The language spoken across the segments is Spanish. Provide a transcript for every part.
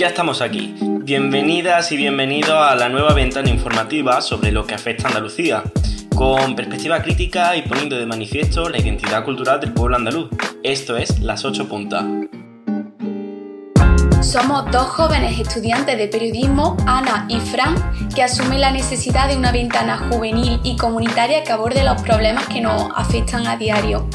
Ya estamos aquí. Bienvenidas y bienvenidos a la nueva ventana informativa sobre lo que afecta a Andalucía, con perspectiva crítica y poniendo de manifiesto la identidad cultural del pueblo andaluz. Esto es Las Ocho Puntas. Somos dos jóvenes estudiantes de periodismo, Ana y Fran, que asumen la necesidad de una ventana juvenil y comunitaria que aborde los problemas que nos afectan a diario.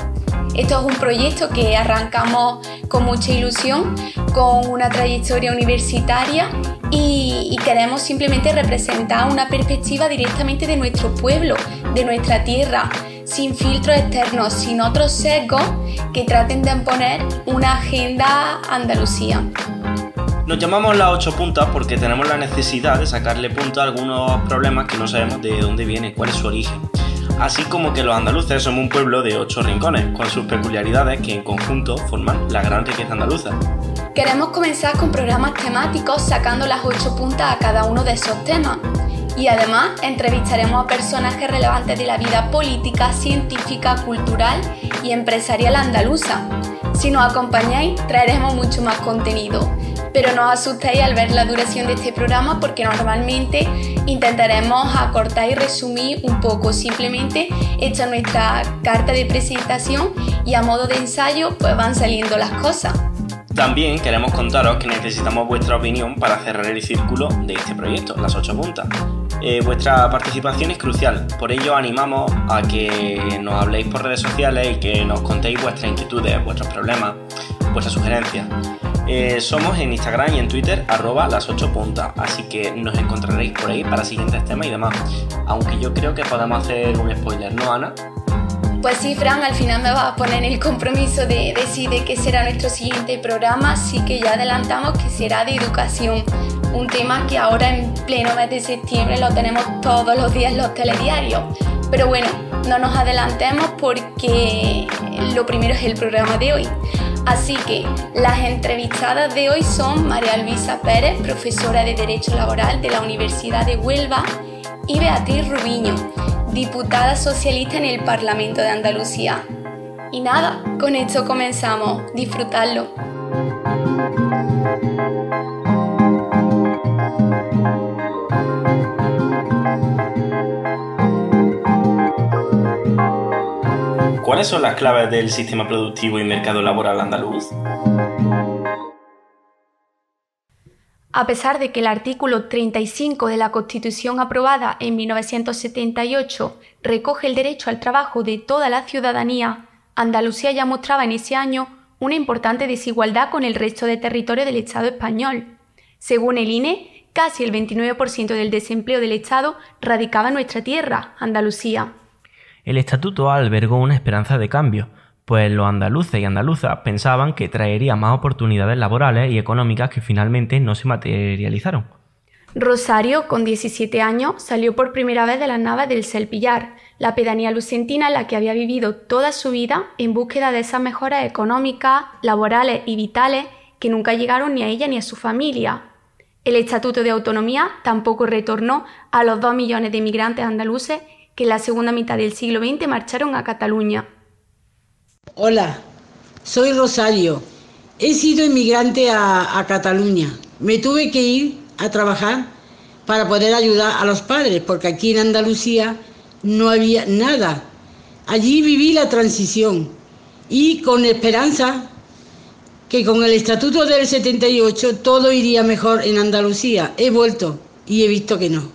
Esto es un proyecto que arrancamos con mucha ilusión, con una trayectoria universitaria y, queremos simplemente representar una perspectiva directamente de nuestro pueblo, de nuestra tierra, sin filtros externos, sin otros sesgos que traten de imponer una agenda Andalucía. Nos llamamos las ocho puntas porque tenemos la necesidad de sacarle punta a algunos problemas que no sabemos de dónde viene, cuál es su origen así como que los andaluces somos un pueblo de ocho rincones, con sus peculiaridades que en conjunto forman la gran riqueza andaluza. Queremos comenzar con programas temáticos sacando las ocho puntas a cada uno de esos temas. Y además entrevistaremos a personajes relevantes de la vida política, científica, cultural y empresarial andaluza. Si nos acompañáis, traeremos mucho más contenido pero no os asustéis al ver la duración de este programa porque normalmente intentaremos acortar y resumir un poco. Simplemente hecha nuestra carta de presentación y a modo de ensayo pues van saliendo las cosas. También queremos contaros que necesitamos vuestra opinión para cerrar el círculo de este proyecto, las ocho puntas. Eh, vuestra participación es crucial, por ello animamos a que nos habléis por redes sociales y que nos contéis vuestras inquietudes, vuestros problemas, vuestras sugerencias. Eh, somos en Instagram y en Twitter arroba las 8 puntas, así que nos encontraréis por ahí para siguientes temas y demás. Aunque yo creo que podemos hacer un spoiler, ¿no, Ana? Pues sí, Fran, al final me vas a poner el compromiso de decir qué será nuestro siguiente programa, así que ya adelantamos que será de educación, un tema que ahora en pleno mes de septiembre lo tenemos todos los días en los telediarios. Pero bueno, no nos adelantemos porque lo primero es el programa de hoy. Así que las entrevistadas de hoy son María Luisa Pérez, profesora de Derecho Laboral de la Universidad de Huelva, y Beatriz Rubiño, diputada socialista en el Parlamento de Andalucía. Y nada, con esto comenzamos. Disfrutarlo. ¿Cuáles son las claves del sistema productivo y mercado laboral andaluz? A pesar de que el artículo 35 de la Constitución aprobada en 1978 recoge el derecho al trabajo de toda la ciudadanía, Andalucía ya mostraba en ese año una importante desigualdad con el resto de territorio del Estado español. Según el INE, casi el 29% del desempleo del Estado radicaba en nuestra tierra, Andalucía. El estatuto albergó una esperanza de cambio, pues los andaluces y andaluzas pensaban que traería más oportunidades laborales y económicas que finalmente no se materializaron. Rosario, con 17 años, salió por primera vez de las naves del Selpillar, la pedanía lucentina en la que había vivido toda su vida en búsqueda de esas mejoras económicas, laborales y vitales que nunca llegaron ni a ella ni a su familia. El Estatuto de Autonomía tampoco retornó a los dos millones de inmigrantes andaluces que en la segunda mitad del siglo XX marcharon a Cataluña. Hola, soy Rosario. He sido inmigrante a, a, Cataluña. Me tuve que ir a trabajar para poder ayudar a los padres, porque aquí en Andalucía no había nada. Allí viví la transición y con esperanza que con el Estatuto del 78 todo iría mejor en Andalucía. He vuelto y he visto que no.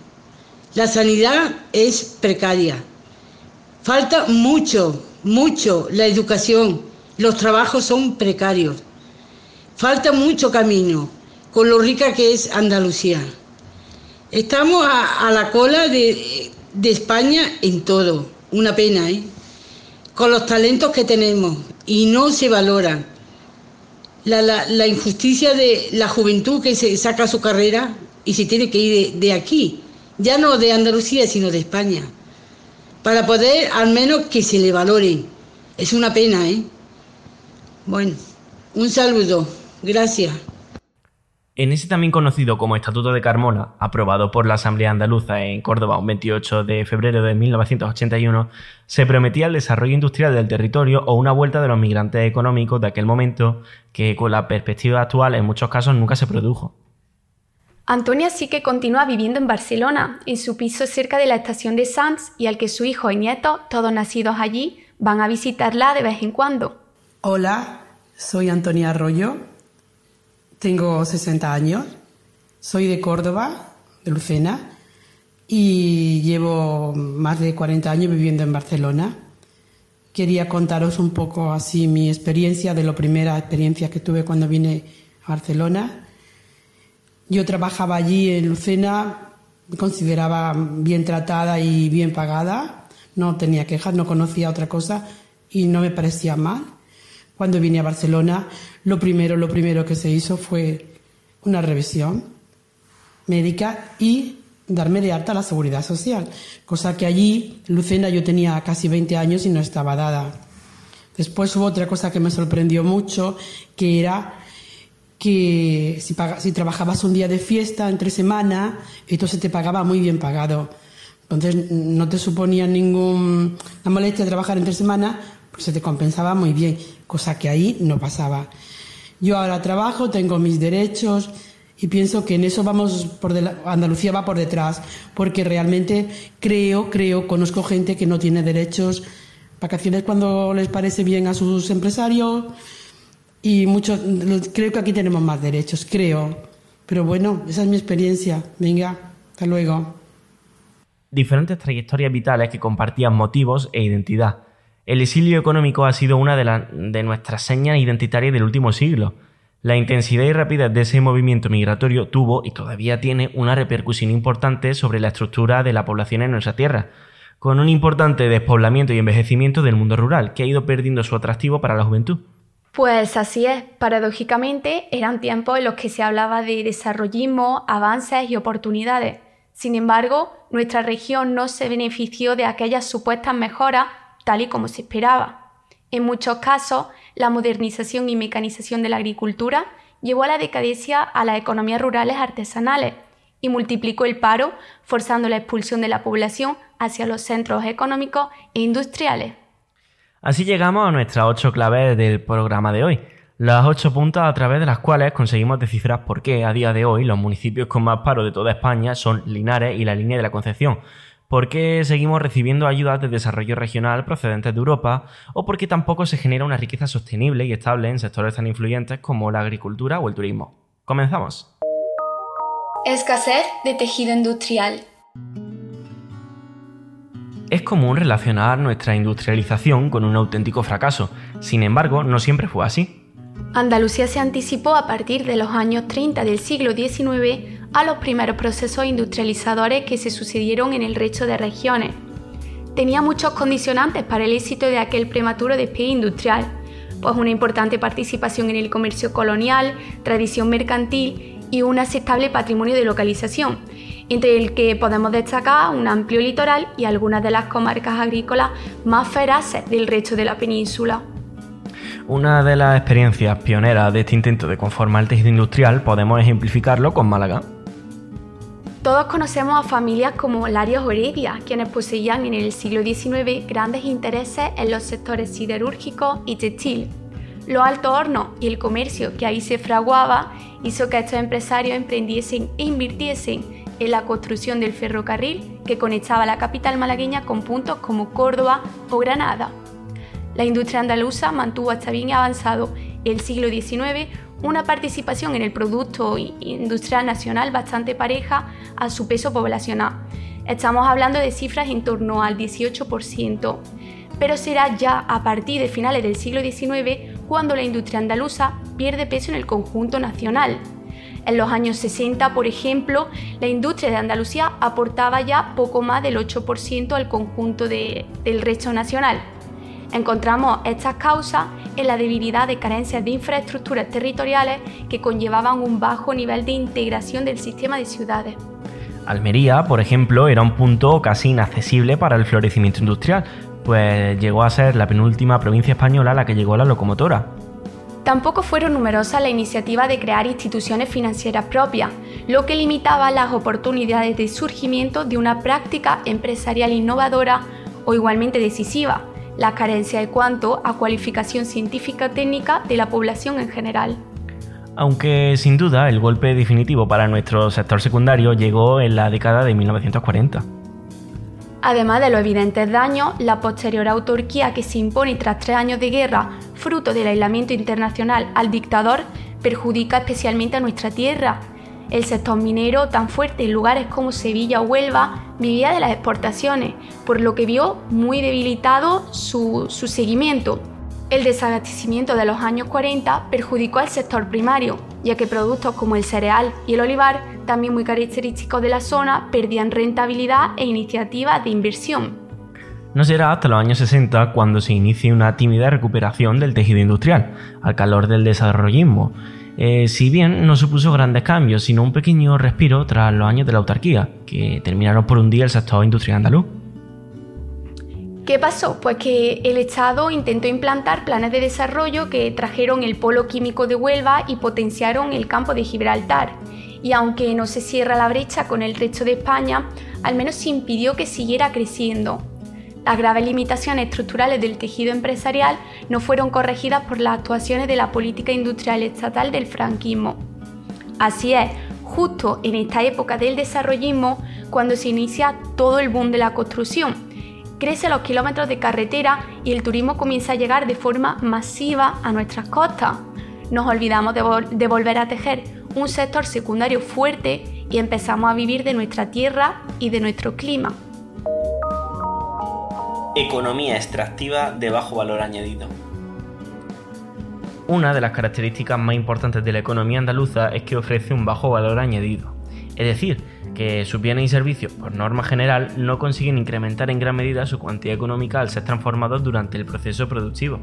La sanidad es precaria. Falta mucho, mucho la educación. Los trabajos son precarios. Falta mucho camino con lo rica que es Andalucía. Estamos a, la cola de, España en todo. Una pena, ¿eh? Con los talentos que tenemos y no se valoran. La, injusticia de la juventud que se saca su carrera y se tiene que ir de aquí ya no de Andalucía, sino de España, para poder al menos que se le valore. Es una pena, ¿eh? Bueno, un saludo, gracias. En ese también conocido como Estatuto de Carmona, aprobado por la Asamblea Andaluza en Córdoba un 28 de febrero de 1981, se prometía el desarrollo industrial del territorio o una vuelta de los migrantes económicos de aquel momento que con la perspectiva actual en muchos casos nunca se produjo. Antonia sí que continúa viviendo en Barcelona, en su piso cerca de la estación de Sants y al que su hijo y nieto, todos nacidos allí, van a visitarla de vez en cuando. Hola, soy Antonia Arroyo, tengo 60 años, soy de Córdoba, de Lucena, y llevo más de 40 años viviendo en Barcelona. Quería contaros un poco así mi experiencia, de la primera experiencia que tuve cuando vine a Barcelona. Yo trabajaba allí en Lucena, me consideraba bien tratada y bien pagada, no tenía quejas, no conocía otra cosa y no me parecía mal. Cuando vine a Barcelona, lo primero, lo primero que se hizo fue una revisión médica y darme de alta la seguridad social, cosa que allí, en Lucena, yo tenía casi 20 años y no estaba dada. Después hubo otra cosa que me sorprendió mucho, que era que si, trabajabas un día de fiesta entre semana, esto se te pagaba muy bien pagado. Entonces no te suponía ninguna molestia trabajar entre semana, pues se te compensaba muy bien, cosa que ahí no pasaba. Yo ahora trabajo, tengo mis derechos, y pienso que en eso vamos por Andalucía va por detrás, porque realmente creo, creo, conozco gente que no tiene derechos, vacaciones cuando les parece bien a sus empresarios y muchos, creo que aquí tenemos más derechos, creo. Pero bueno, esa es mi experiencia. Venga, hasta luego. Diferentes trayectorias vitales que compartían motivos e identidad. El exilio económico ha sido una de, de nuestras señas identitarias del último siglo la intensidad y rapidez de ese movimiento migratorio tuvo y todavía tiene una repercusión importante sobre la estructura de la población en nuestra tierra, con un importante despoblamiento y envejecimiento del mundo rural, que ha ido perdiendo su atractivo para la juventud. Pues así es, paradójicamente eran tiempos en los que se hablaba de desarrollismo, avances y oportunidades. Sin embargo, nuestra región no se benefició de aquellas supuestas mejoras tal y como se esperaba. En muchos casos, la modernización y mecanización de la agricultura llevó a la decadencia a las economías rurales artesanales y multiplicó el paro, forzando la expulsión de la población hacia los centros económicos e industriales. Así llegamos a nuestras ocho claves del programa de hoy, las ocho puntas a través de las cuales conseguimos descifrar por qué a día de hoy los municipios con más paro de toda España son Linares y la línea de la Concepción, ¿Por qué seguimos recibiendo ayudas de desarrollo regional procedentes de Europa? ¿O por qué tampoco se genera una riqueza sostenible y estable en sectores tan influyentes como la agricultura o el turismo? Comenzamos. Escasez de tejido industrial. Es común relacionar nuestra industrialización con un auténtico fracaso, sin embargo, no siempre fue así. Andalucía se anticipó a partir de los años 30 del siglo XIX a los primeros procesos industrializadores que se sucedieron en el resto de regiones. Tenía muchos condicionantes para el éxito de aquel prematuro despegue industrial, pues una importante participación en el comercio colonial, tradición mercantil y un aceptable patrimonio de localización, entre el que podemos destacar un amplio litoral y algunas de las comarcas agrícolas más feraces del resto de la península. Una de las experiencias pioneras de este intento de conformar el tejido industrial podemos ejemplificarlo con Málaga. Todos conocemos a familias como Larios Heredia, quienes poseían en el siglo XIX grandes intereses en los sectores siderúrgico y textil. Los altos hornos y el comercio que ahí se fraguaba hizo que estos empresarios emprendiesen e invirtiesen en la construcción del ferrocarril que conectaba la capital malagueña con puntos como Córdoba o Granada. La industria andaluza mantuvo hasta bien avanzado el siglo XIX una participación en el Producto Industrial Nacional bastante pareja a su peso poblacional. Estamos hablando de cifras en torno al 18%, pero será ya a partir de finales del siglo XIX cuando la industria andaluza pierde peso en el conjunto nacional. En los años 60, por ejemplo, la industria de Andalucía aportaba ya poco más del 8% al conjunto del resto nacional. Encontramos estas causas en la debilidad de carencias de infraestructuras territoriales que conllevaban un bajo nivel de integración del sistema de ciudades. Almería, por ejemplo, era un punto casi inaccesible para el florecimiento industrial, pues llegó a ser la penúltima provincia española a la que llegó la locomotora. Tampoco fueron numerosas las iniciativas de crear instituciones financieras propias, lo que limitaba las oportunidades de surgimiento de una práctica empresarial innovadora o igualmente decisiva, la carencia de cuanto a cualificación científica técnica de la población en general. Aunque sin duda el golpe definitivo para nuestro sector secundario llegó en la década de 1940. Además de los evidentes daños, la posterior autarquía que se impone tras tres años de guerra, fruto del aislamiento internacional al dictador, perjudica especialmente a nuestra tierra. El sector minero, tan fuerte en lugares como Sevilla o Huelva, vivía de las exportaciones, por lo que vio muy debilitado su, su seguimiento. El desabastecimiento de los años 40 perjudicó al sector primario, ya que productos como el cereal y el olivar, también muy característicos de la zona, perdían rentabilidad e iniciativas de inversión. No será hasta los años 60 cuando se inicie una tímida recuperación del tejido industrial, al calor del desarrollismo, eh, si bien no supuso grandes cambios, sino un pequeño respiro tras los años de la autarquía, que terminaron por hundir el sector industrial andaluz. ¿Qué pasó? Pues que el Estado intentó implantar planes de desarrollo que trajeron el polo químico de Huelva y potenciaron el campo de Gibraltar. Y aunque no se cierra la brecha con el resto de España, al menos se impidió que siguiera creciendo. Las graves limitaciones estructurales del tejido empresarial no fueron corregidas por las actuaciones de la política industrial estatal del franquismo. Así es, justo en esta época del desarrollismo, cuando se inicia todo el boom de la construcción, crece los kilómetros de carretera y el turismo comienza a llegar de forma masiva a nuestras costas. Nos olvidamos de, volver a tejer un sector secundario fuerte y empezamos a vivir de nuestra tierra y de nuestro clima. Economía extractiva de bajo valor añadido. Una de las características más importantes de la economía andaluza es que ofrece un bajo valor añadido. Es decir, que sus bienes y servicios, por norma general, no consiguen incrementar en gran medida su cuantía económica al ser transformados durante el proceso productivo.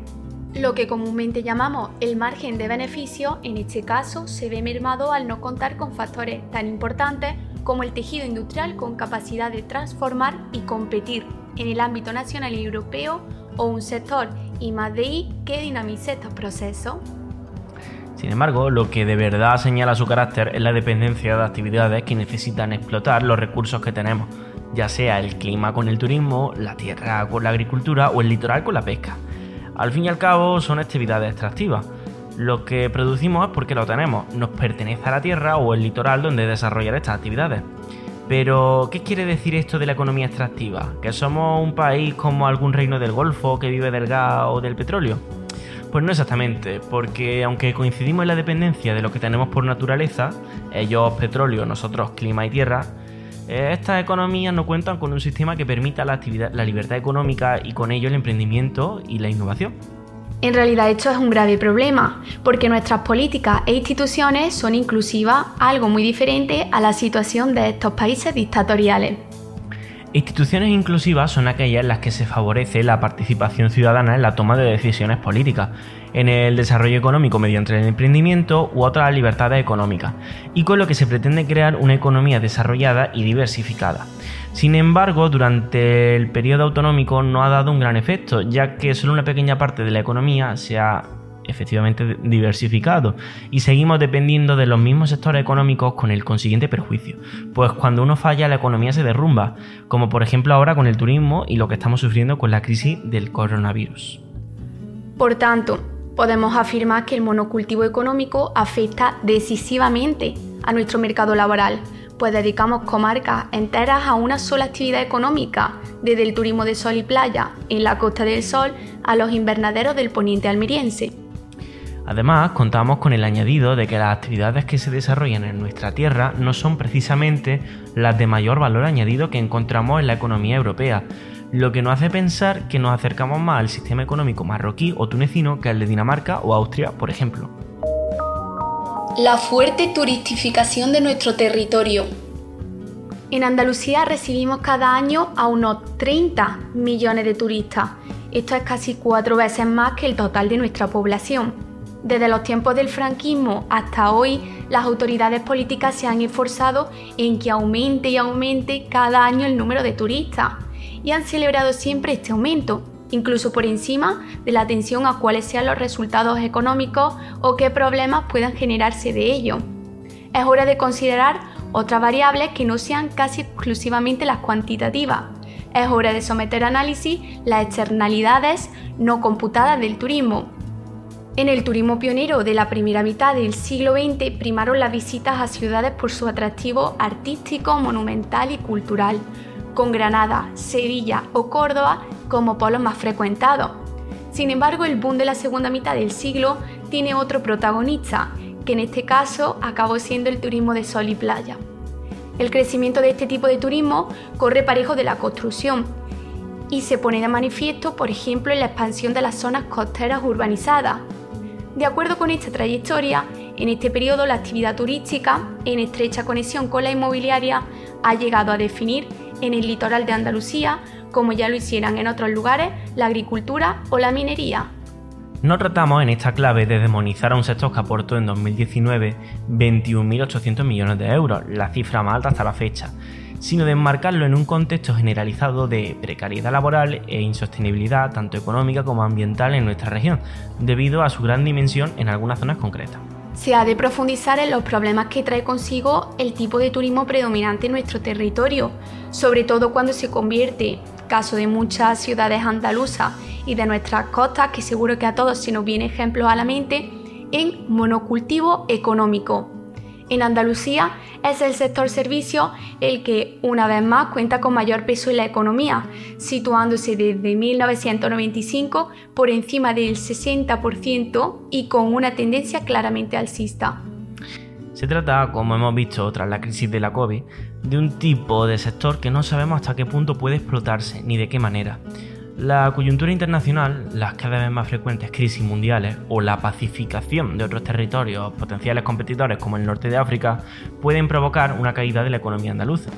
Lo que comúnmente llamamos el margen de beneficio, en este caso, se ve mermado al no contar con factores tan importantes como el tejido industrial con capacidad de transformar y competir en el ámbito nacional y europeo o un sector I+DI que dinamice estos procesos. Sin embargo, lo que de verdad señala su carácter es la dependencia de actividades que necesitan explotar los recursos que tenemos, ya sea el clima con el turismo, la tierra con la agricultura o el litoral con la pesca. Al fin y al cabo son actividades extractivas. Lo que producimos es porque lo tenemos, nos pertenece a la tierra o el litoral donde desarrollar estas actividades. Pero, ¿qué quiere decir esto de la economía extractiva? ¿Que somos un país como algún reino del Golfo que vive del gas o del petróleo? Pues no exactamente, porque aunque coincidimos en la dependencia de lo que tenemos por naturaleza, ellos petróleo, nosotros clima y tierra, eh, estas economías no cuentan con un sistema que permita la, actividad, la libertad económica y con ello el emprendimiento y la innovación. En realidad esto es un grave problema, porque nuestras políticas e instituciones son inclusivas, algo muy diferente a la situación de estos países dictatoriales. Instituciones inclusivas son aquellas en las que se favorece la participación ciudadana en la toma de decisiones políticas, en el desarrollo económico mediante el emprendimiento u otras libertades económicas, y con lo que se pretende crear una economía desarrollada y diversificada. Sin embargo, durante el periodo autonómico no ha dado un gran efecto, ya que solo una pequeña parte de la economía se ha efectivamente diversificado y seguimos dependiendo de los mismos sectores económicos con el consiguiente perjuicio. Pues cuando uno falla la economía se derrumba, como por ejemplo ahora con el turismo y lo que estamos sufriendo con la crisis del coronavirus. Por tanto, podemos afirmar que el monocultivo económico afecta decisivamente a nuestro mercado laboral, pues dedicamos comarcas enteras a una sola actividad económica, desde el turismo de sol y playa en la Costa del Sol a los invernaderos del poniente almeriense. Además, contamos con el añadido de que las actividades que se desarrollan en nuestra tierra no son precisamente las de mayor valor añadido que encontramos en la economía europea, lo que nos hace pensar que nos acercamos más al sistema económico marroquí o tunecino que al de Dinamarca o Austria, por ejemplo. La fuerte turistificación de nuestro territorio. En Andalucía recibimos cada año a unos 30 millones de turistas. Esto es casi cuatro veces más que el total de nuestra población. Desde los tiempos del franquismo hasta hoy, las autoridades políticas se han esforzado en que aumente y aumente cada año el número de turistas y han celebrado siempre este aumento, incluso por encima de la atención a cuáles sean los resultados económicos o qué problemas puedan generarse de ello. Es hora de considerar otras variables que no sean casi exclusivamente las cuantitativas. Es hora de someter a análisis las externalidades no computadas del turismo, En el turismo pionero de la primera mitad del siglo XX primaron las visitas a ciudades por su atractivo artístico, monumental y cultural, con Granada, Sevilla o Córdoba como polos más frecuentados. Sin embargo, el boom de la segunda mitad del siglo tiene otro protagonista, que en este caso acabó siendo el turismo de sol y playa. El crecimiento de este tipo de turismo corre parejo de la construcción y se pone de manifiesto, por ejemplo, en la expansión de las zonas costeras urbanizadas, de acuerdo con esta trayectoria, en este periodo la actividad turística, en estrecha conexión con la inmobiliaria, ha llegado a definir en el litoral de Andalucía, como ya lo hicieran en otros lugares, la agricultura o la minería. No tratamos en esta clave de demonizar a un sector que aportó en 2019 21.800 millones de euros, la cifra más alta hasta la fecha, sino de enmarcarlo en un contexto generalizado de precariedad laboral e insostenibilidad tanto económica como ambiental en nuestra región, debido a su gran dimensión en algunas zonas concretas. Se ha de profundizar en los problemas que trae consigo el tipo de turismo predominante en nuestro territorio, sobre todo cuando se convierte, caso de muchas ciudades andaluzas y de nuestras costas, que seguro que a todos se nos viene ejemplos a la mente, en monocultivo económico, en Andalucía es el sector servicio el que una vez más cuenta con mayor peso en la economía, situándose desde 1995 por encima del 60% y con una tendencia claramente alcista. Se trata, como hemos visto tras la crisis de la COVID, de un tipo de sector que no sabemos hasta qué punto puede explotarse ni de qué manera. La coyuntura internacional, las cada vez más frecuentes crisis mundiales o la pacificación de otros territorios potenciales competidores como el norte de África pueden provocar una caída de la economía andaluza.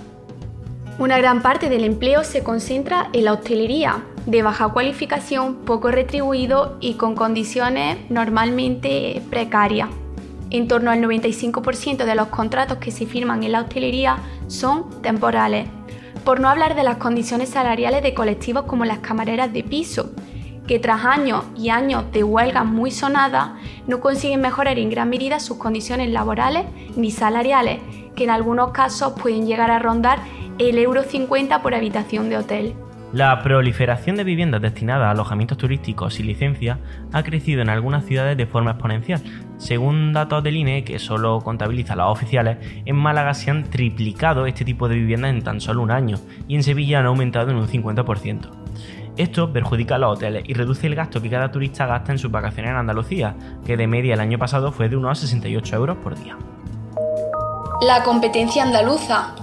Una gran parte del empleo se concentra en la hostelería, de baja cualificación, poco retribuido y con condiciones normalmente precarias. En torno al 95% de los contratos que se firman en la hostelería son temporales por no hablar de las condiciones salariales de colectivos como las camareras de piso, que tras años y años de huelgas muy sonadas no consiguen mejorar en gran medida sus condiciones laborales ni salariales, que en algunos casos pueden llegar a rondar el euro 50 por habitación de hotel. La proliferación de viviendas destinadas a alojamientos turísticos sin licencia ha crecido en algunas ciudades de forma exponencial. Según datos del INE, que solo contabiliza las oficiales, en Málaga se han triplicado este tipo de viviendas en tan solo un año y en Sevilla han aumentado en un 50%. Esto perjudica a los hoteles y reduce el gasto que cada turista gasta en sus vacaciones en Andalucía, que de media el año pasado fue de unos 68 euros por día. La competencia andaluza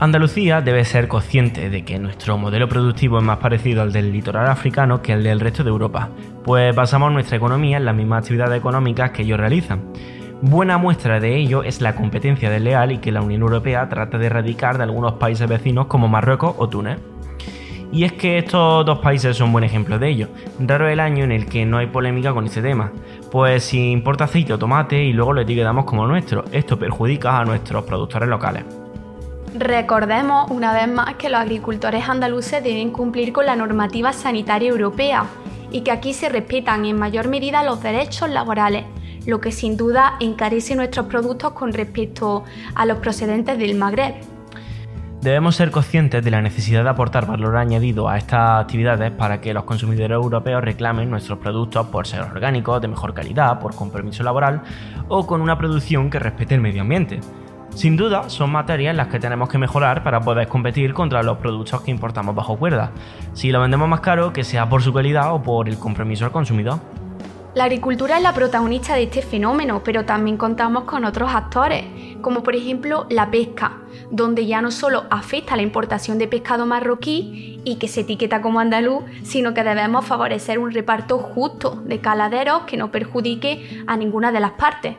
Andalucía debe ser consciente de que nuestro modelo productivo es más parecido al del litoral africano que al del resto de Europa, pues basamos nuestra economía en las mismas actividades económicas que ellos realizan. Buena muestra de ello es la competencia desleal y que la Unión Europea trata de erradicar de algunos países vecinos como Marruecos o Túnez. Y es que estos dos países son buen ejemplo de ello. Raro el año en el que no hay polémica con este tema, pues si importa aceite o tomate y luego lo etiquetamos como nuestro, esto perjudica a nuestros productores locales. Recordemos una vez más que los agricultores andaluces deben cumplir con la normativa sanitaria europea y que aquí se respetan en mayor medida los derechos laborales, lo que sin duda encarece nuestros productos con respecto a los procedentes del Magreb. Debemos ser conscientes de la necesidad de aportar valor añadido a estas actividades para que los consumidores europeos reclamen nuestros productos por ser orgánicos, de mejor calidad, por compromiso laboral o con una producción que respete el medio ambiente. Sin duda, son materias en las que tenemos que mejorar para poder competir contra los productos que importamos bajo cuerda. Si lo vendemos más caro, que sea por su calidad o por el compromiso al consumidor. La agricultura es la protagonista de este fenómeno, pero también contamos con otros actores, como por ejemplo la pesca, donde ya no solo afecta la importación de pescado marroquí y que se etiqueta como andaluz, sino que debemos favorecer un reparto justo de caladeros que no perjudique a ninguna de las partes.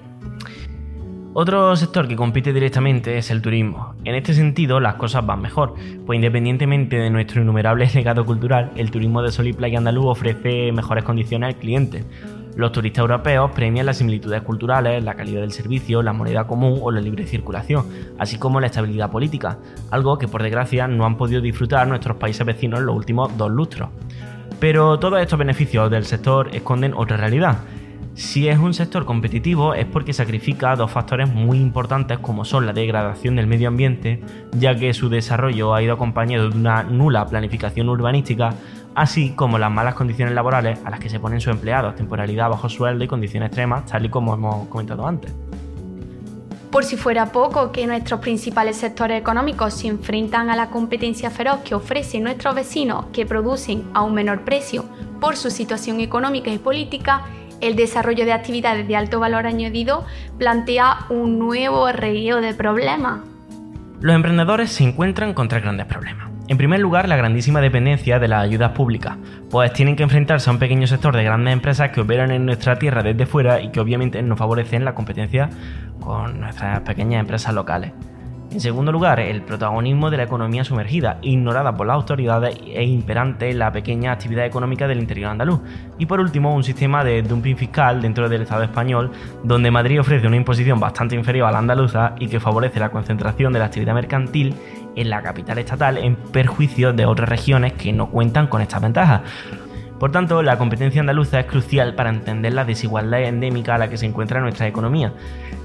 Otro sector que compite directamente es el turismo. En este sentido, las cosas van mejor, pues independientemente de nuestro innumerable legado cultural, el turismo de sol y playa andaluz ofrece mejores condiciones al cliente. Los turistas europeos premian las similitudes culturales, la calidad del servicio, la moneda común o la libre circulación, así como la estabilidad política, algo que por desgracia no han podido disfrutar nuestros países vecinos en los últimos dos lustros. Pero todos estos beneficios del sector esconden otra realidad, si es un sector competitivo es porque sacrifica dos factores muy importantes como son la degradación del medio ambiente, ya que su desarrollo ha ido acompañado de una nula planificación urbanística, así como las malas condiciones laborales a las que se ponen sus empleados, temporalidad bajo sueldo y condiciones extremas, tal y como hemos comentado antes. Por si fuera poco que nuestros principales sectores económicos se enfrentan a la competencia feroz que ofrecen nuestros vecinos que producen a un menor precio por su situación económica y política, el desarrollo de actividades de alto valor añadido plantea un nuevo regueo de problemas. Los emprendedores se encuentran contra grandes problemas. En primer lugar, la grandísima dependencia de las ayudas públicas, pues tienen que enfrentarse a un pequeño sector de grandes empresas que operan en nuestra tierra desde fuera y que obviamente no favorecen la competencia con nuestras pequeñas empresas locales. En segundo lugar, el protagonismo de la economía sumergida, ignorada por las autoridades e imperante en la pequeña actividad económica del interior andaluz. Y por último, un sistema de dumping fiscal dentro del Estado español, donde Madrid ofrece una imposición bastante inferior a la andaluza y que favorece la concentración de la actividad mercantil en la capital estatal en perjuicio de otras regiones que no cuentan con estas ventajas. Por tanto, la competencia andaluza es crucial para entender la desigualdad endémica a la que se encuentra nuestra economía,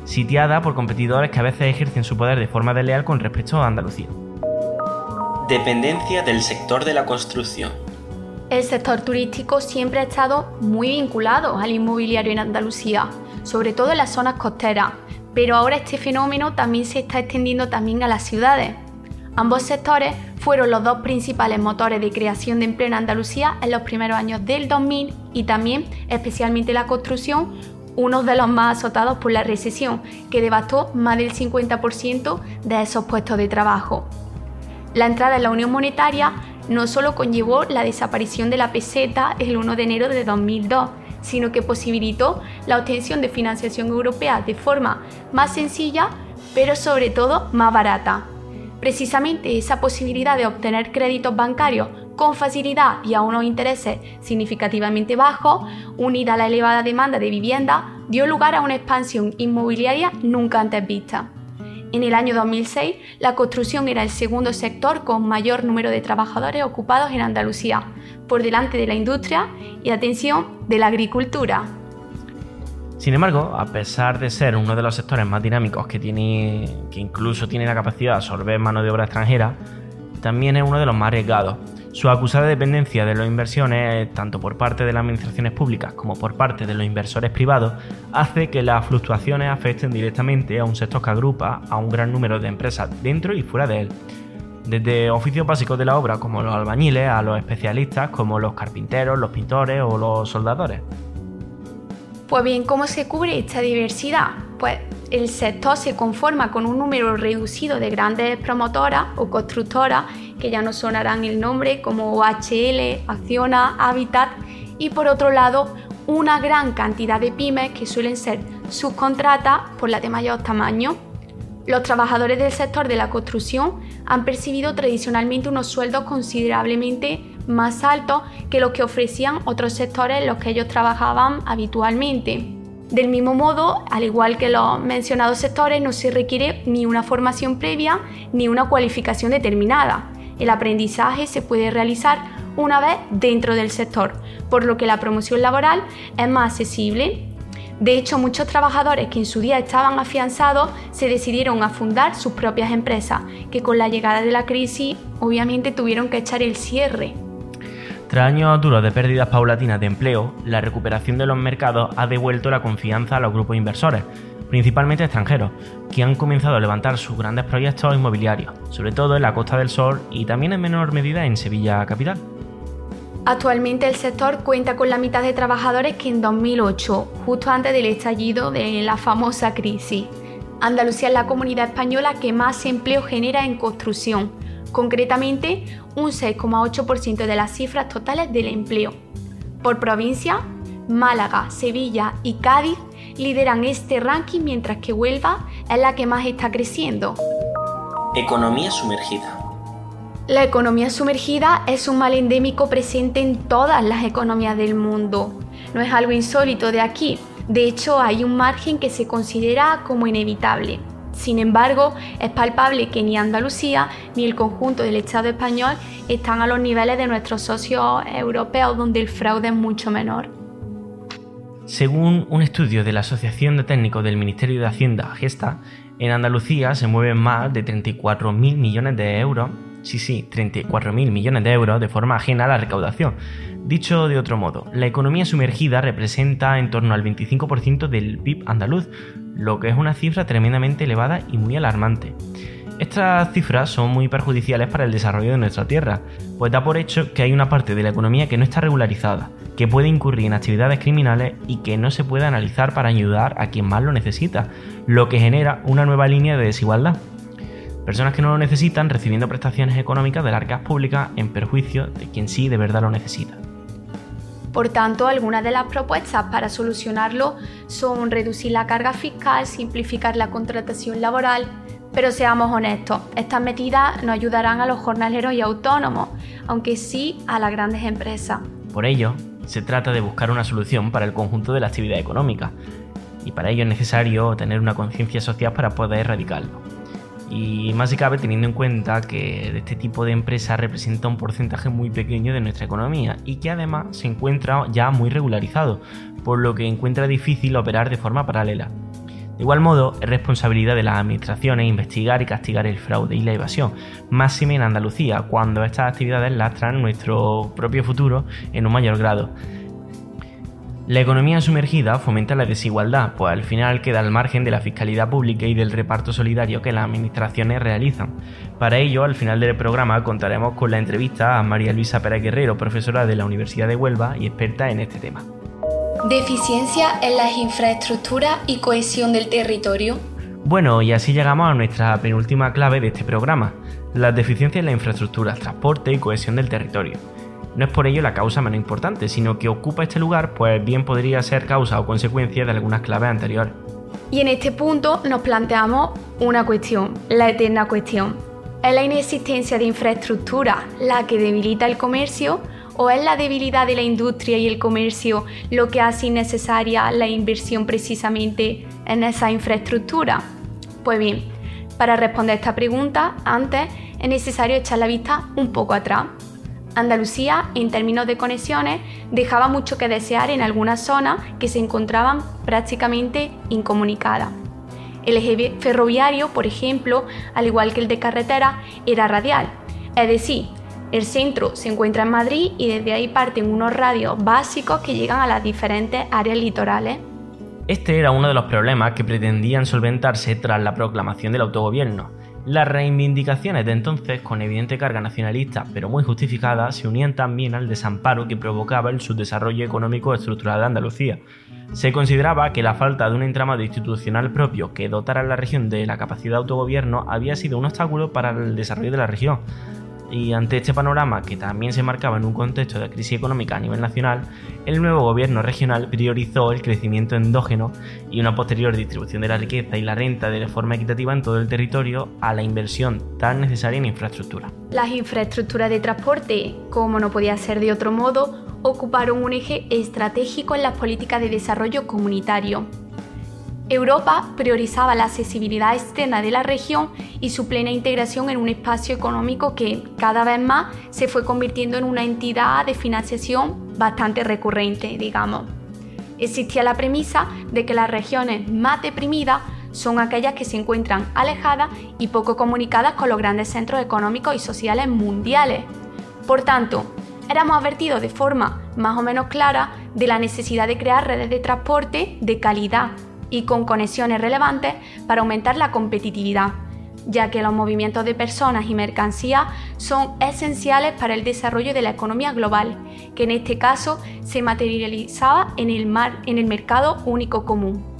sitiada por competidores que a veces ejercen su poder de forma desleal con respecto a Andalucía. Dependencia del sector de la construcción. El sector turístico siempre ha estado muy vinculado al inmobiliario en Andalucía, sobre todo en las zonas costeras, pero ahora este fenómeno también se está extendiendo también a las ciudades. Ambos sectores fueron los dos principales motores de creación de empleo en Andalucía en los primeros años del 2000 y también, especialmente la construcción, uno de los más azotados por la recesión, que devastó más del 50% de esos puestos de trabajo. La entrada en la Unión Monetaria no solo conllevó la desaparición de la peseta el 1 de enero de 2002, sino que posibilitó la obtención de financiación europea de forma más sencilla, pero sobre todo más barata. Precisamente esa posibilidad de obtener créditos bancarios con facilidad y a unos intereses significativamente bajos, unida a la elevada demanda de vivienda, dio lugar a una expansión inmobiliaria nunca antes vista. En el año 2006, la construcción era el segundo sector con mayor número de trabajadores ocupados en Andalucía, por delante de la industria y, atención, de la agricultura. Sin embargo, a pesar de ser uno de los sectores más dinámicos que, tiene, que incluso tiene la capacidad de absorber mano de obra extranjera, también es uno de los más arriesgados. Su acusada dependencia de las inversiones, tanto por parte de las administraciones públicas como por parte de los inversores privados, hace que las fluctuaciones afecten directamente a un sector que agrupa a un gran número de empresas dentro y fuera de él. Desde oficios básicos de la obra como los albañiles a los especialistas como los carpinteros, los pintores o los soldadores. Pues bien, ¿cómo se cubre esta diversidad? Pues el sector se conforma con un número reducido de grandes promotoras o constructoras que ya no sonarán el nombre como HL, Acciona, Habitat y por otro lado una gran cantidad de pymes que suelen ser subcontratas por la de mayor tamaño. Los trabajadores del sector de la construcción han percibido tradicionalmente unos sueldos considerablemente más altos que los que ofrecían otros sectores en los que ellos trabajaban habitualmente. Del mismo modo, al igual que los mencionados sectores, no se requiere ni una formación previa ni una cualificación determinada. El aprendizaje se puede realizar una vez dentro del sector, por lo que la promoción laboral es más accesible. De hecho, muchos trabajadores que en su día estaban afianzados se decidieron a fundar sus propias empresas, que con la llegada de la crisis obviamente tuvieron que echar el cierre. Tras años duros de pérdidas paulatinas de empleo, la recuperación de los mercados ha devuelto la confianza a los grupos inversores, principalmente extranjeros, que han comenzado a levantar sus grandes proyectos inmobiliarios, sobre todo en la Costa del Sol y también en menor medida en Sevilla capital. Actualmente el sector cuenta con la mitad de trabajadores que en 2008, justo antes del estallido de la famosa crisis. Andalucía es la comunidad española que más empleo genera en construcción, concretamente un 6,8% de las cifras totales del empleo. Por provincia, Málaga, Sevilla y Cádiz lideran este ranking mientras que Huelva es la que más está creciendo. Economía sumergida. La economía sumergida es un mal endémico presente en todas las economías del mundo. No es algo insólito de aquí, de hecho hay un margen que se considera como inevitable. Sin embargo, es palpable que ni Andalucía ni el conjunto del Estado español están a los niveles de nuestros socios europeos donde el fraude es mucho menor. Según un estudio de la Asociación de Técnicos del Ministerio de Hacienda, Gesta, en Andalucía se mueven más de 34.000 millones de euros Sí, sí, 34.000 millones de euros de forma ajena a la recaudación. Dicho de otro modo, la economía sumergida representa en torno al 25% del PIB andaluz, lo que es una cifra tremendamente elevada y muy alarmante. Estas cifras son muy perjudiciales para el desarrollo de nuestra tierra, pues da por hecho que hay una parte de la economía que no está regularizada, que puede incurrir en actividades criminales y que no se puede analizar para ayudar a quien más lo necesita, lo que genera una nueva línea de desigualdad. Personas que no lo necesitan recibiendo prestaciones económicas de las arcas públicas en perjuicio de quien sí de verdad lo necesita. Por tanto, algunas de las propuestas para solucionarlo son reducir la carga fiscal, simplificar la contratación laboral, pero seamos honestos, estas medidas no ayudarán a los jornaleros y autónomos, aunque sí a las grandes empresas. Por ello, se trata de buscar una solución para el conjunto de la actividad económica, y para ello es necesario tener una conciencia social para poder erradicarlo. Y más si cabe teniendo en cuenta que este tipo de empresa representa un porcentaje muy pequeño de nuestra economía y que además se encuentra ya muy regularizado, por lo que encuentra difícil operar de forma paralela. De igual modo, es responsabilidad de las administraciones investigar y castigar el fraude y la evasión, máxime en Andalucía, cuando estas actividades lastran nuestro propio futuro en un mayor grado. La economía sumergida fomenta la desigualdad, pues al final queda al margen de la fiscalidad pública y del reparto solidario que las administraciones realizan. Para ello, al final del programa contaremos con la entrevista a María Luisa Pérez Guerrero, profesora de la Universidad de Huelva y experta en este tema. Deficiencia en las infraestructuras y cohesión del territorio. Bueno, y así llegamos a nuestra penúltima clave de este programa, las deficiencias en la infraestructura, transporte y cohesión del territorio. No es por ello la causa menos importante, sino que ocupa este lugar, pues bien podría ser causa o consecuencia de algunas claves anteriores. Y en este punto nos planteamos una cuestión, la eterna cuestión. ¿Es la inexistencia de infraestructura la que debilita el comercio o es la debilidad de la industria y el comercio lo que hace innecesaria la inversión precisamente en esa infraestructura? Pues bien, para responder esta pregunta, antes es necesario echar la vista un poco atrás. Andalucía, en términos de conexiones, dejaba mucho que desear en algunas zonas que se encontraban prácticamente incomunicadas. El eje ferroviario, por ejemplo, al igual que el de carretera, era radial, es decir, el centro se encuentra en Madrid y desde ahí parten unos radios básicos que llegan a las diferentes áreas litorales. Este era uno de los problemas que pretendían solventarse tras la proclamación del autogobierno. Las reivindicaciones de entonces, con evidente carga nacionalista pero muy justificada, se unían también al desamparo que provocaba el subdesarrollo económico estructural de Andalucía. Se consideraba que la falta de un entramado institucional propio que dotara a la región de la capacidad de autogobierno había sido un obstáculo para el desarrollo de la región. Y ante este panorama, que también se marcaba en un contexto de crisis económica a nivel nacional, el nuevo gobierno regional priorizó el crecimiento endógeno y una posterior distribución de la riqueza y la renta de forma equitativa en todo el territorio a la inversión tan necesaria en infraestructura. Las infraestructuras de transporte, como no podía ser de otro modo, ocuparon un eje estratégico en las políticas de desarrollo comunitario Europa priorizaba la accesibilidad externa de la región y su plena integración en un espacio económico que cada vez más se fue convirtiendo en una entidad de financiación bastante recurrente, digamos. Existía la premisa de que las regiones más deprimidas son aquellas que se encuentran alejadas y poco comunicadas con los grandes centros económicos y sociales mundiales. Por tanto, éramos advertidos de forma más o menos clara de la necesidad de crear redes de transporte de calidad y con conexiones relevantes para aumentar la competitividad, ya que los movimientos de personas y mercancías son esenciales para el desarrollo de la economía global, que en este caso se materializaba en el, mar, en el mercado único común.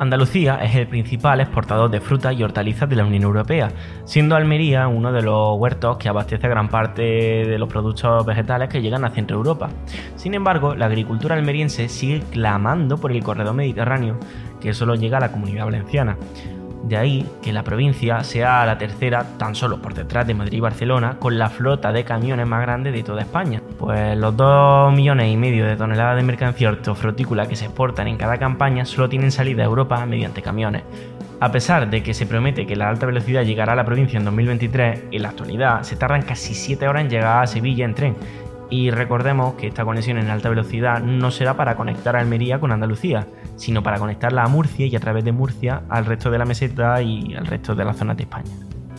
Andalucía es el principal exportador de frutas y hortalizas de la Unión Europea, siendo Almería uno de los huertos que abastece gran parte de los productos vegetales que llegan a Centro Europa. Sin embargo, la agricultura almeriense sigue clamando por el corredor mediterráneo, que solo llega a la comunidad valenciana. De ahí que la provincia sea la tercera, tan solo por detrás de Madrid y Barcelona, con la flota de camiones más grande de toda España. Pues los 2 millones y medio de toneladas de mercancía hortofrutícola que se exportan en cada campaña solo tienen salida a Europa mediante camiones. A pesar de que se promete que la alta velocidad llegará a la provincia en 2023, en la actualidad se tardan casi 7 horas en llegar a Sevilla en tren. Y recordemos que esta conexión en alta velocidad no será para conectar a Almería con Andalucía, sino para conectarla a Murcia y a través de Murcia al resto de la meseta y al resto de las zonas de España.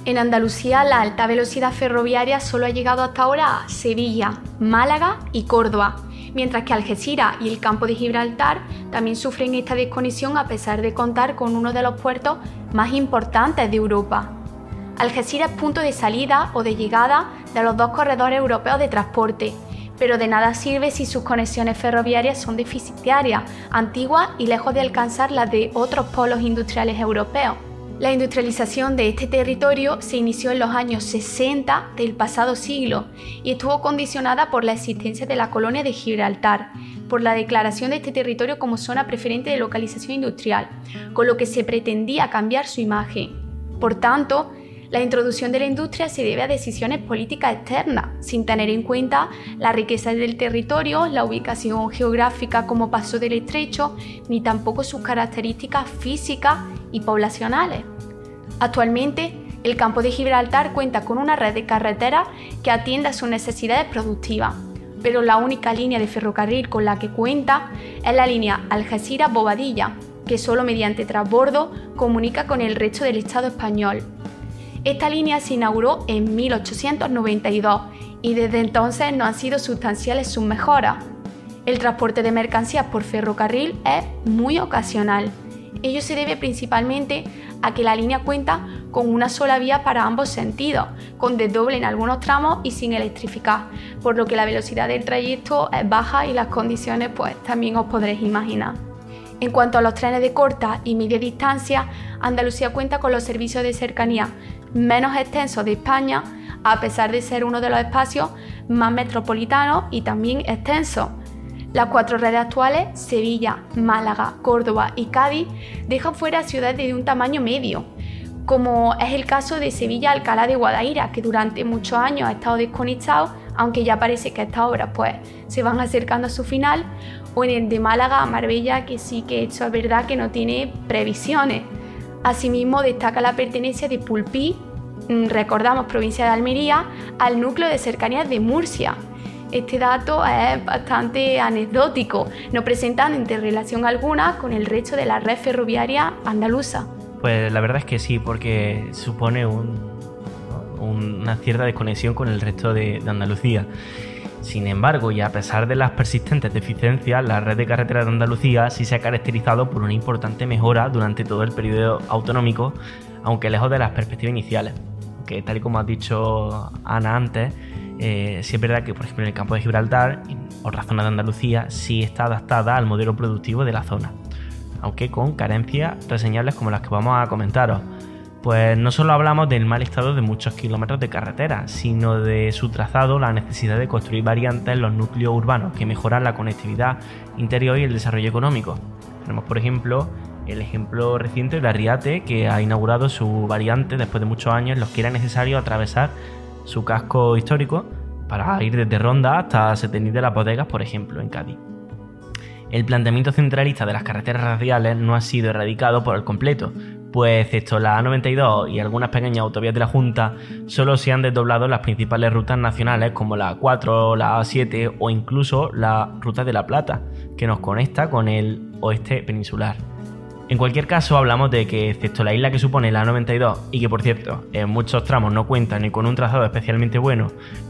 En Andalucía la alta velocidad ferroviaria solo ha llegado hasta ahora a Sevilla, Málaga y Córdoba, mientras que Algeciras y el campo de Gibraltar también sufren esta desconexión a pesar de contar con uno de los puertos más importantes de Europa. Algeciras es punto de salida o de llegada de los dos corredores europeos de transporte, pero de nada sirve si sus conexiones ferroviarias son deficitarias, antiguas y lejos de alcanzar las de otros polos industriales europeos. La industrialización de este territorio se inició en los años 60 del pasado siglo y estuvo condicionada por la existencia de la colonia de Gibraltar, por la declaración de este territorio como zona preferente de localización industrial, con lo que se pretendía cambiar su imagen. Por tanto, la introducción de la industria se debe a decisiones políticas externas, sin tener en cuenta la riqueza del territorio, la ubicación geográfica como paso del estrecho, ni tampoco sus características físicas y poblacionales. Actualmente, el campo de Gibraltar cuenta con una red de carreteras que atiende a sus necesidades productivas, pero la única línea de ferrocarril con la que cuenta es la línea Algeciras-Bobadilla, que solo mediante transbordo comunica con el resto del Estado español. Esta línea se inauguró en 1892 y desde entonces no han sido sustanciales sus mejoras. El transporte de mercancías por ferrocarril es muy ocasional Ello se debe principalmente a que la línea cuenta con una sola vía para ambos sentidos, con desdoble en algunos tramos y sin electrificar, por lo que la velocidad del trayecto es baja y las condiciones pues también os podréis imaginar. En cuanto a los trenes de corta y media distancia, Andalucía cuenta con los servicios de cercanía menos extensos de España, a pesar de ser uno de los espacios más metropolitanos y también extensos, las cuatro redes actuales, Sevilla, Málaga, Córdoba y Cádiz, dejan fuera ciudades de un tamaño medio, como es el caso de Sevilla-Alcalá de Guadaira, que durante muchos años ha estado desconectado, aunque ya parece que estas obras pues, se van acercando a su final, o en el de Málaga a Marbella, que sí que es verdad que no tiene previsiones. Asimismo, destaca la pertenencia de Pulpí, mm, recordamos provincia de Almería, al núcleo de cercanías de Murcia, este dato es bastante anecdótico, no presentando interrelación alguna con el resto de la red ferroviaria andaluza. Pues la verdad es que sí, porque supone una cierta desconexión con el resto de, Andalucía. Sin embargo, y a pesar de las persistentes deficiencias, la red de carreteras de Andalucía sí se ha caracterizado por una importante mejora durante todo el periodo autonómico, aunque lejos de las perspectivas iniciales. Que tal y como ha dicho Ana antes, eh, sí es verdad que, por ejemplo, en el campo de Gibraltar, o la zona de Andalucía, sí está adaptada al modelo productivo de la zona, aunque con carencias reseñables como las que vamos a comentaros. Pues no solo hablamos del mal estado de muchos kilómetros de carretera, sino de su trazado, la necesidad de construir variantes en los núcleos urbanos que mejoran la conectividad interior y el desarrollo económico. Tenemos, por ejemplo, el ejemplo reciente de Arriate, que ha inaugurado su variante después de muchos años en los que era necesario atravesar su casco histórico para ir desde Ronda hasta Setení de las Bodegas, por ejemplo, en Cádiz. El planteamiento centralista de las carreteras radiales no ha sido erradicado por el completo, pues excepto la A92 y algunas pequeñas autovías de la Junta, solo se han desdoblado las principales rutas nacionales como la A4, la A7 o incluso la Ruta de la Plata, que nos conecta con el oeste peninsular. En cualquier caso, hablamos de que, excepto la isla que supone la 92, y que por cierto, en muchos tramos no cuenta ni con un trazado especialmente bueno,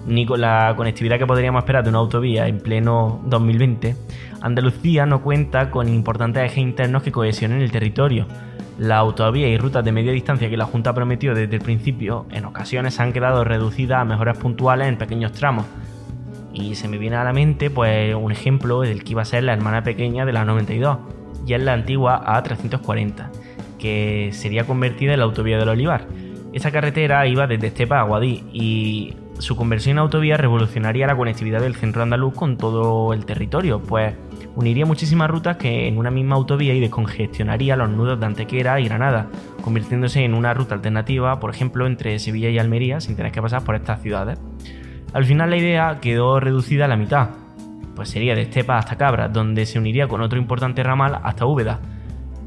ni con la conectividad que podríamos esperar de una autovía en pleno 2020, Andalucía no cuenta con importantes ejes internos que cohesionen el territorio. La autovía y rutas de media distancia que la Junta prometió desde el principio, en ocasiones han quedado reducidas a mejoras puntuales en pequeños tramos. Y se me viene a la mente pues un ejemplo del que iba a ser la hermana pequeña de la 92 y es la antigua A340, que sería convertida en la autovía del Olivar. Esa carretera iba desde Estepa a Guadí y su conversión en autovía revolucionaría la conectividad del centro andaluz con todo el territorio, pues uniría muchísimas rutas que en una misma autovía y descongestionaría los nudos de Antequera y Granada, convirtiéndose en una ruta alternativa, por ejemplo, entre Sevilla y Almería, sin tener que pasar por estas ciudades. Al final la idea quedó reducida a la mitad, pues sería de Estepa hasta Cabra, donde se uniría con otro importante ramal hasta Úbeda.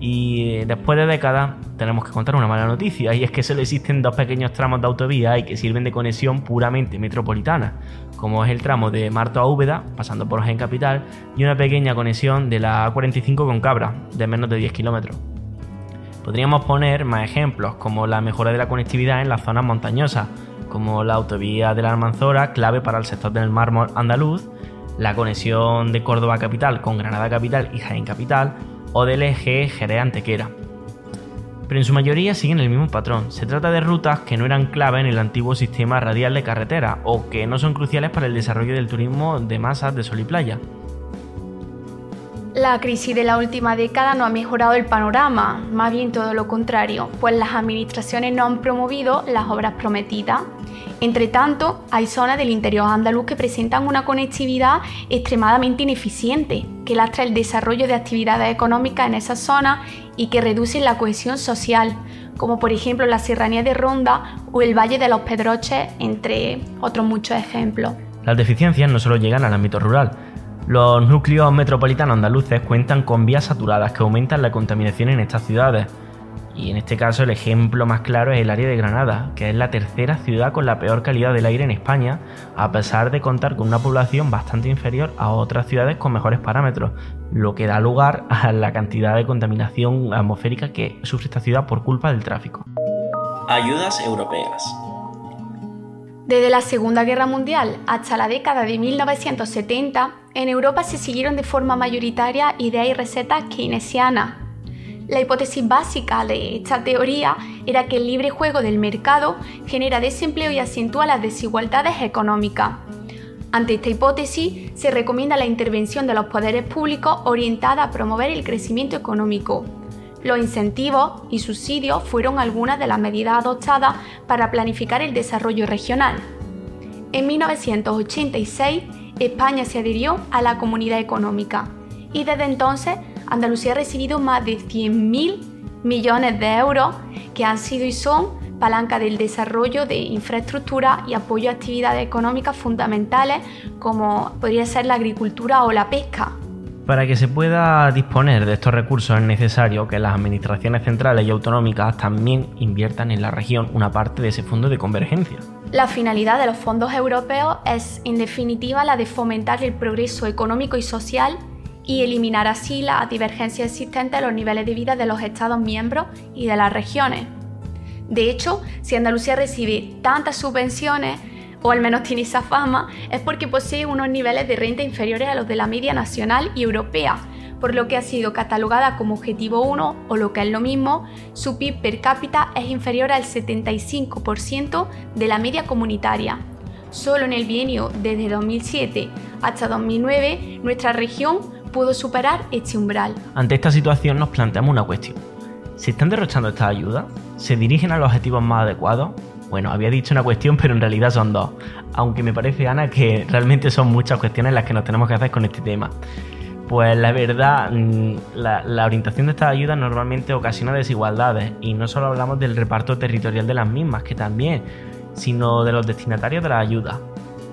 Y eh, después de décadas tenemos que contar una mala noticia, y es que solo existen dos pequeños tramos de autovía y que sirven de conexión puramente metropolitana, como es el tramo de Marto a Úbeda, pasando por Jaén Capital, y una pequeña conexión de la A45 con Cabra, de menos de 10 kilómetros. Podríamos poner más ejemplos, como la mejora de la conectividad en las zonas montañosas, como la autovía de la Almanzora, clave para el sector del mármol andaluz, la conexión de Córdoba capital con Granada capital y Jaén capital, o del eje Jerez-Antequera. Pero en su mayoría siguen el mismo patrón. Se trata de rutas que no eran clave en el antiguo sistema radial de carretera o que no son cruciales para el desarrollo del turismo de masas de sol y playa. La crisis de la última década no ha mejorado el panorama, más bien todo lo contrario, pues las administraciones no han promovido las obras prometidas. Entre tanto, hay zonas del interior andaluz que presentan una conectividad extremadamente ineficiente, que lastra el desarrollo de actividades económicas en esas zonas y que reducen la cohesión social, como por ejemplo la Serranía de Ronda o el Valle de los Pedroches, entre otros muchos ejemplos. Las deficiencias no solo llegan al ámbito rural, los núcleos metropolitanos andaluces cuentan con vías saturadas que aumentan la contaminación en estas ciudades. Y en este caso el ejemplo más claro es el área de Granada, que es la tercera ciudad con la peor calidad del aire en España, a pesar de contar con una población bastante inferior a otras ciudades con mejores parámetros, lo que da lugar a la cantidad de contaminación atmosférica que sufre esta ciudad por culpa del tráfico. Ayudas europeas. Desde la Segunda Guerra Mundial hasta la década de 1970, en Europa se siguieron de forma mayoritaria ideas y recetas keynesianas. La hipótesis básica de esta teoría era que el libre juego del mercado genera desempleo y acentúa las desigualdades económicas. Ante esta hipótesis, se recomienda la intervención de los poderes públicos orientada a promover el crecimiento económico. Los incentivos y subsidios fueron algunas de las medidas adoptadas para planificar el desarrollo regional. En 1986, España se adhirió a la Comunidad Económica y desde entonces Andalucía ha recibido más de 100.000 millones de euros que han sido y son palanca del desarrollo de infraestructura y apoyo a actividades económicas fundamentales como podría ser la agricultura o la pesca. Para que se pueda disponer de estos recursos es necesario que las administraciones centrales y autonómicas también inviertan en la región una parte de ese fondo de convergencia. La finalidad de los fondos europeos es, en definitiva, la de fomentar el progreso económico y social y eliminar así las divergencias existentes en los niveles de vida de los Estados miembros y de las regiones. De hecho, si Andalucía recibe tantas subvenciones, o al menos tiene esa fama, es porque posee unos niveles de renta inferiores a los de la media nacional y europea, por lo que ha sido catalogada como objetivo 1 o lo que es lo mismo, su PIB per cápita es inferior al 75% de la media comunitaria. Solo en el bienio desde 2007 hasta 2009 nuestra región pudo superar este umbral. Ante esta situación nos planteamos una cuestión. ¿Se están derrochando estas ayudas? ¿Se dirigen a los objetivos más adecuados? Bueno, había dicho una cuestión, pero en realidad son dos. Aunque me parece, Ana, que realmente son muchas cuestiones las que nos tenemos que hacer con este tema. Pues la verdad, mm, la, orientación de estas ayudas normalmente ocasiona desigualdades y no solo hablamos del reparto territorial de las mismas, que también, sino de los destinatarios de las ayudas.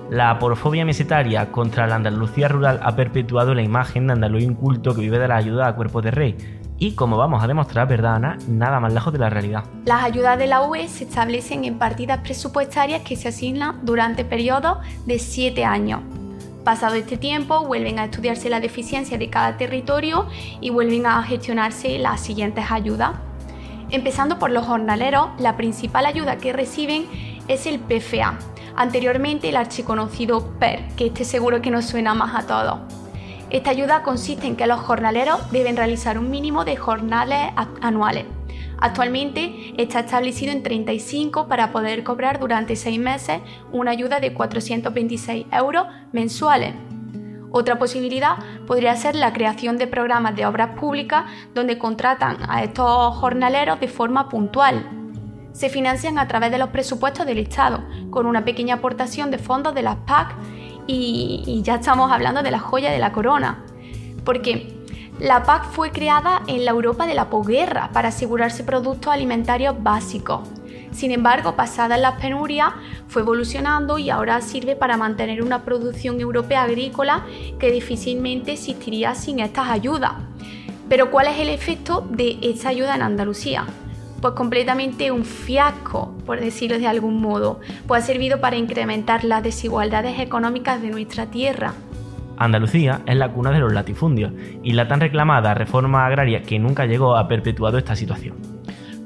La porofobia mesetaria contra la Andalucía rural ha perpetuado la imagen de andaluz inculto que vive de la ayuda a cuerpo de rey, y como vamos a demostrar, ¿verdad, Ana? Nada más lejos de la realidad. Las ayudas de la UE se establecen en partidas presupuestarias que se asignan durante periodos de 7 años. Pasado este tiempo, vuelven a estudiarse la deficiencia de cada territorio y vuelven a gestionarse las siguientes ayudas. Empezando por los jornaleros, la principal ayuda que reciben es el PFA, anteriormente el archiconocido PER, que este seguro que nos suena más a todos. Esta ayuda consiste en que los jornaleros deben realizar un mínimo de jornales anuales. Actualmente está establecido en 35 para poder cobrar durante seis meses una ayuda de 426 euros mensuales. Otra posibilidad podría ser la creación de programas de obras públicas donde contratan a estos jornaleros de forma puntual. Se financian a través de los presupuestos del Estado, con una pequeña aportación de fondos de las PAC y, ya estamos hablando de la joya de la corona. Porque la PAC fue creada en la Europa de la posguerra para asegurarse productos alimentarios básicos. Sin embargo, pasadas las penurias, fue evolucionando y ahora sirve para mantener una producción europea agrícola que difícilmente existiría sin estas ayudas. Pero ¿cuál es el efecto de esta ayuda en Andalucía? Pues completamente un fiasco, por decirlo de algún modo, pues ha servido para incrementar las desigualdades económicas de nuestra tierra. Andalucía es la cuna de los latifundios y la tan reclamada reforma agraria que nunca llegó ha perpetuado esta situación.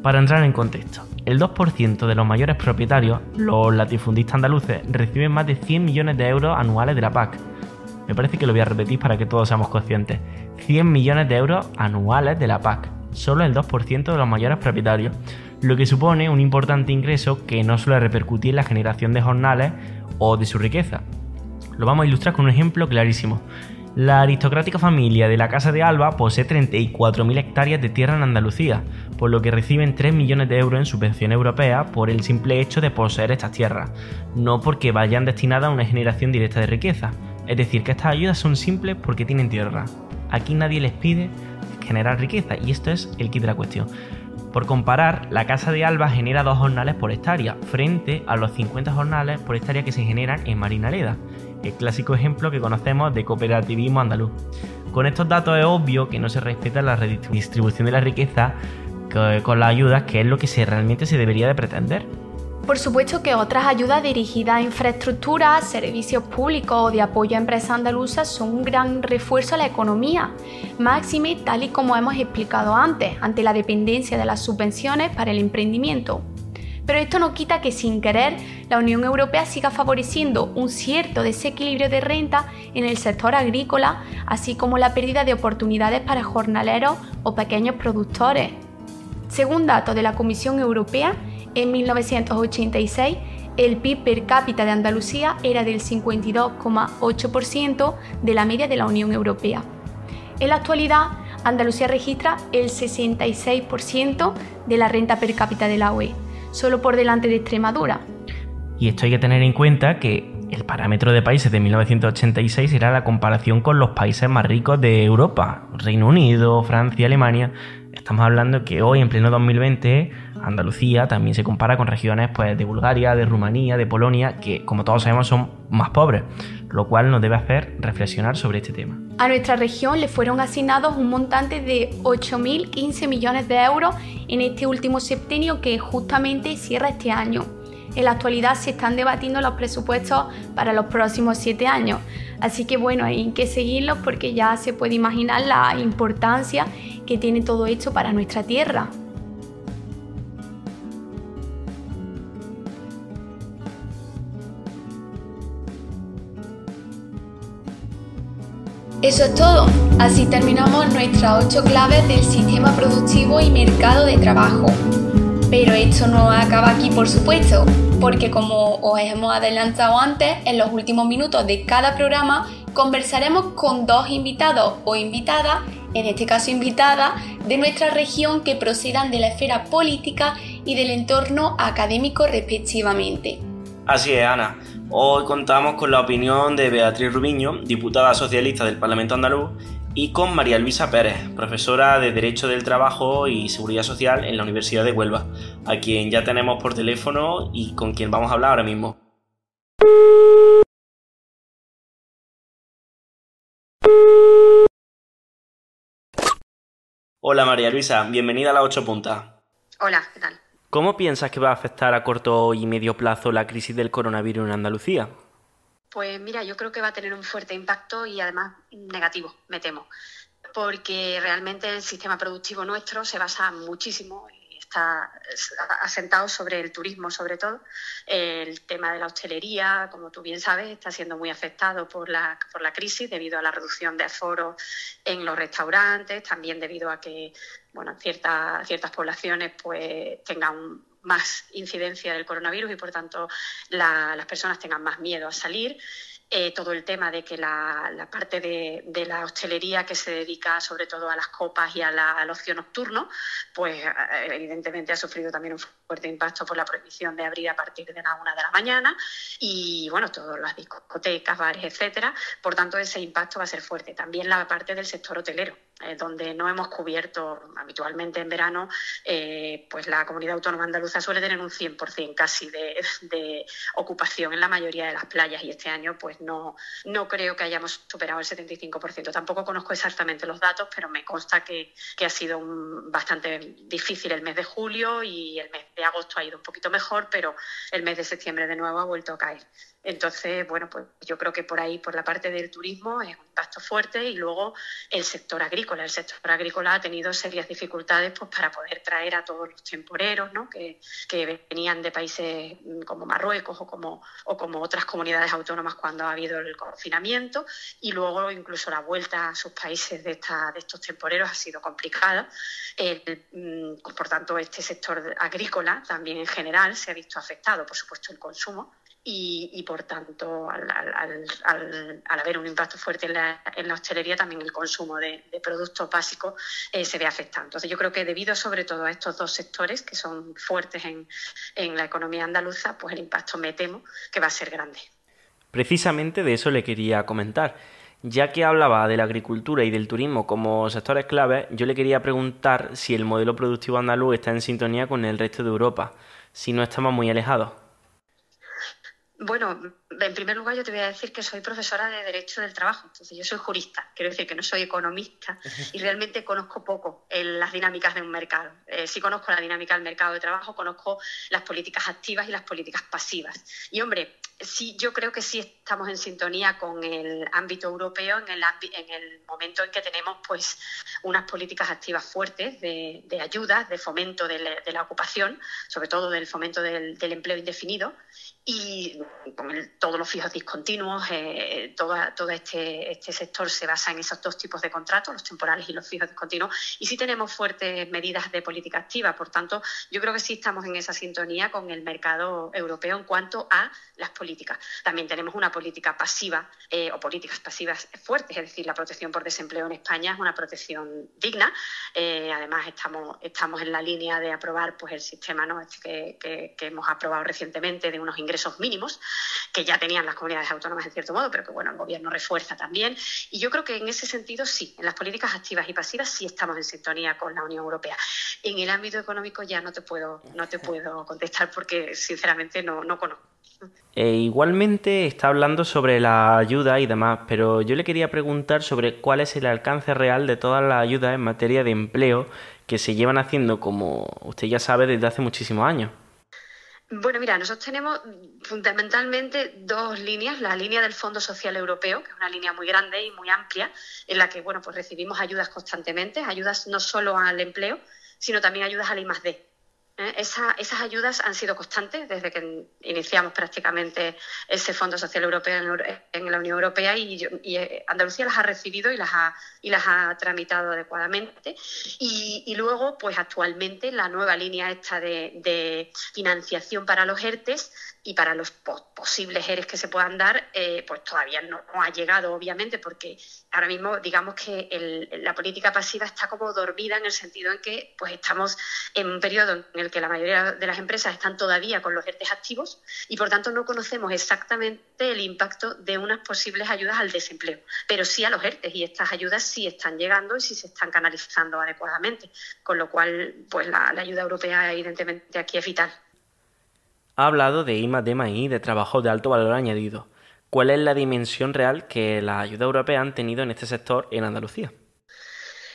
Para entrar en contexto, el 2% de los mayores propietarios, los latifundistas andaluces, reciben más de 100 millones de euros anuales de la PAC. Me parece que lo voy a repetir para que todos seamos conscientes. 100 millones de euros anuales de la PAC, solo el 2% de los mayores propietarios, lo que supone un importante ingreso que no suele repercutir en la generación de jornales o de su riqueza. Lo vamos a ilustrar con un ejemplo clarísimo. La aristocrática familia de la Casa de Alba posee 34.000 hectáreas de tierra en Andalucía, por lo que reciben 3 millones de euros en subvención europea por el simple hecho de poseer estas tierras, no porque vayan destinadas a una generación directa de riqueza. Es decir, que estas ayudas son simples porque tienen tierra. Aquí nadie les pide generar riqueza y esto es el kit de la cuestión. Por comparar, la Casa de Alba genera dos jornales por hectárea, frente a los 50 jornales por hectárea que se generan en Marinaleda el clásico ejemplo que conocemos de cooperativismo andaluz. Con estos datos es obvio que no se respeta la redistribución de la riqueza con las ayudas, que es lo que realmente se debería de pretender. Por supuesto que otras ayudas dirigidas a infraestructuras, servicios públicos o de apoyo a empresas andaluzas son un gran refuerzo a la economía, máxime tal y como hemos explicado antes, ante la dependencia de las subvenciones para el emprendimiento. Pero esto no quita que sin querer la Unión Europea siga favoreciendo un cierto desequilibrio de renta en el sector agrícola, así como la pérdida de oportunidades para jornaleros o pequeños productores. Según datos de la Comisión Europea, en 1986 el PIB per cápita de Andalucía era del 52,8% de la media de la Unión Europea. En la actualidad, Andalucía registra el 66% de la renta per cápita de la UE solo por delante de Extremadura. Y esto hay que tener en cuenta que el parámetro de países de 1986 era la comparación con los países más ricos de Europa, Reino Unido, Francia, Alemania. Estamos hablando que hoy, en pleno 2020, Andalucía también se compara con regiones pues, de Bulgaria, de Rumanía, de Polonia, que como todos sabemos son más pobres, lo cual nos debe hacer reflexionar sobre este tema. A nuestra región le fueron asignados un montante de 8.015 millones de euros en este último septenio que justamente cierra este año. En la actualidad se están debatiendo los presupuestos para los próximos siete años, así que bueno, hay que seguirlos porque ya se puede imaginar la importancia que tiene todo esto para nuestra tierra. Eso es todo. Así terminamos nuestras ocho claves del sistema productivo y mercado de trabajo. Pero esto no acaba aquí, por supuesto, porque como os hemos adelantado antes, en los últimos minutos de cada programa conversaremos con dos invitados o invitadas, en este caso invitadas, de nuestra región que procedan de la esfera política y del entorno académico respectivamente. Así es, Ana. Hoy contamos con la opinión de Beatriz Rubiño, diputada socialista del Parlamento andaluz, y con María Luisa Pérez, profesora de Derecho del Trabajo y Seguridad Social en la Universidad de Huelva, a quien ya tenemos por teléfono y con quien vamos a hablar ahora mismo. Hola María Luisa, bienvenida a la 8 puntas. Hola, ¿qué tal? ¿Cómo piensas que va a afectar a corto y medio plazo la crisis del coronavirus en Andalucía? Pues mira, yo creo que va a tener un fuerte impacto y además negativo, me temo, porque realmente el sistema productivo nuestro se basa muchísimo está asentado sobre el turismo, sobre todo. El tema de la hostelería, como tú bien sabes, está siendo muy afectado por la, por la crisis debido a la reducción de aforos en los restaurantes, también debido a que bueno, ciertas, ciertas poblaciones pues, tengan más incidencia del coronavirus y, por tanto, las personas tengan más miedo a salir. Eh, todo el tema de que la, parte de, la hostelería que se dedica sobre todo a las copas y a la, al ocio nocturno, pues eh, evidentemente ha sufrido también un fuerte impacto por la prohibición de abrir a partir de la una de la mañana y bueno, todas las discotecas, bares, etcétera. Por tanto, ese impacto va a ser fuerte. También la parte del sector hotelero, eh, donde no hemos cubierto habitualmente en verano, pues la comunidad autónoma andaluza suele tener un 100% casi de, ocupación en la mayoría de las playas y este año pues no, no creo que hayamos superado el 75%. Tampoco conozco exactamente los datos, pero me consta que, ha sido bastante difícil el mes de julio y el mes de agosto ha ido un poquito mejor, pero el mes de septiembre de nuevo ha vuelto a caer. Entonces, bueno, pues yo creo que por ahí, por la parte del turismo, es un impacto fuerte y luego el sector agrícola. El sector agrícola ha tenido serias dificultades pues, para poder traer a todos los temporeros ¿no? que, venían de países como Marruecos o como, o como otras comunidades autónomas cuando ha habido el confinamiento y luego incluso la vuelta a sus países de, esta, de estos temporeros ha sido complicada. Mm, por tanto, este sector agrícola también en general se ha visto afectado, por supuesto, el consumo y, por tanto, al, haber un impacto fuerte en la, hostelería, también el consumo de, productos básicos eh, se ve afectado. Entonces, yo creo que debido sobre todo a estos dos sectores que son fuertes en, en la economía andaluza, pues el impacto me temo que va a ser grande. Precisamente de eso le quería comentar. Ya que hablaba de la agricultura y del turismo como sectores claves, yo le quería preguntar si el modelo productivo andaluz está en sintonía con el resto de Europa, si no estamos muy alejados. Bueno, en primer lugar yo te voy a decir que soy profesora de Derecho del Trabajo, entonces yo soy jurista, quiero decir que no soy economista y realmente conozco poco las dinámicas de un mercado. Eh, sí conozco la dinámica del mercado de trabajo, conozco las políticas activas y las políticas pasivas. Y hombre, sí, yo creo que sí estamos en sintonía con el ámbito europeo en el, en el momento en que tenemos pues unas políticas activas fuertes de, de ayudas, de fomento de, la ocupación, sobre todo del fomento del empleo indefinido y con todos los fijos discontinuos, eh, todo, todo este, este, sector se basa en esos dos tipos de contratos, los temporales y los fijos discontinuos, y sí tenemos fuertes medidas de política activa. Por tanto, yo creo que sí estamos en esa sintonía con el mercado europeo en cuanto a las políticas. También tenemos una política pasiva eh, o políticas pasivas fuertes, es decir, la protección por desempleo en España es una protección digna. Eh, además, estamos, estamos en la línea de aprobar pues, el sistema ¿no? este que, que hemos aprobado recientemente de unos ingresos ingresos mínimos, que ya tenían las comunidades autónomas en cierto modo, pero que bueno, el gobierno refuerza también. Y yo creo que en ese sentido sí, en las políticas activas y pasivas sí estamos en sintonía con la Unión Europea. En el ámbito económico ya no te puedo, no te puedo contestar porque sinceramente no, no conozco. E igualmente está hablando sobre la ayuda y demás, pero yo le quería preguntar sobre cuál es el alcance real de todas las ayudas en materia de empleo que se llevan haciendo, como usted ya sabe, desde hace muchísimos años. Bueno, mira, nosotros tenemos fundamentalmente dos líneas. La línea del Fondo Social Europeo, que es una línea muy grande y muy amplia, en la que bueno, pues recibimos ayudas constantemente, ayudas no solo al empleo, sino también ayudas al I+D. ¿Eh? esas ayudas han sido constantes desde que iniciamos prácticamente ese Fondo Social Europeo en, la Unión Europea y, eh, Andalucía las ha recibido y las ha, y las ha tramitado adecuadamente. Y, luego, pues actualmente la nueva línea esta de, de financiación para los ERTES y para los posibles ERES que se puedan dar, eh, pues todavía no, ha llegado, obviamente, porque ahora mismo digamos que la política pasiva está como dormida en el sentido en que pues estamos en un periodo en el que la mayoría de las empresas están todavía con los ERTES activos y por tanto no conocemos exactamente el impacto de unas posibles ayudas al desempleo, pero sí a los ERTES y estas ayudas sí están llegando y sí se están canalizando adecuadamente, con lo cual pues la ayuda europea evidentemente aquí es vital ha hablado de I D I, de trabajo de alto valor añadido. ¿Cuál es la dimensión real que la ayuda europea han tenido en este sector en Andalucía?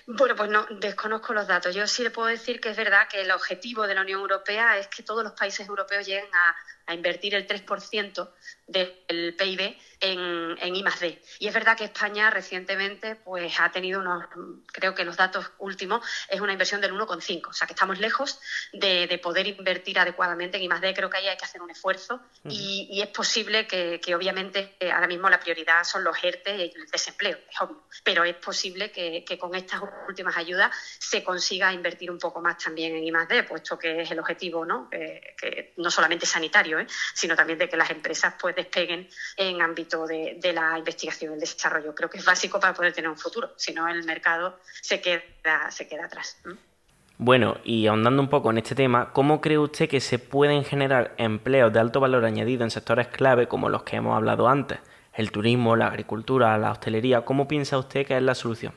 Bueno, pues no, desconozco los datos. Yo sí le puedo decir que es verdad que el objetivo de la Unión Europea es que todos los países europeos lleguen a, a invertir el 3% del PIB en, en I +D. Y es verdad que España recientemente pues, ha tenido unos, creo que los datos últimos, es una inversión del 1,5. O sea que estamos lejos de, poder invertir adecuadamente en I +D. Creo que ahí hay que hacer un esfuerzo y, es posible que, obviamente ahora mismo la prioridad son los ERTE y el desempleo, es obvio. Pero es posible que, con estas últimas ayudas se consiga invertir un poco más también en I +D, puesto que es el objetivo, ¿no? que no solamente sanitario, ¿eh? sino también de que las empresas pues despeguen en ámbito de, la investigación y el desarrollo. Creo que es básico para poder tener un futuro, si no el mercado se queda, se queda atrás. Bueno, y ahondando un poco en este tema, ¿cómo cree usted que se pueden generar empleos de alto valor añadido en sectores clave como los que hemos hablado antes? El turismo, la agricultura, la hostelería. ¿Cómo piensa usted que es la solución?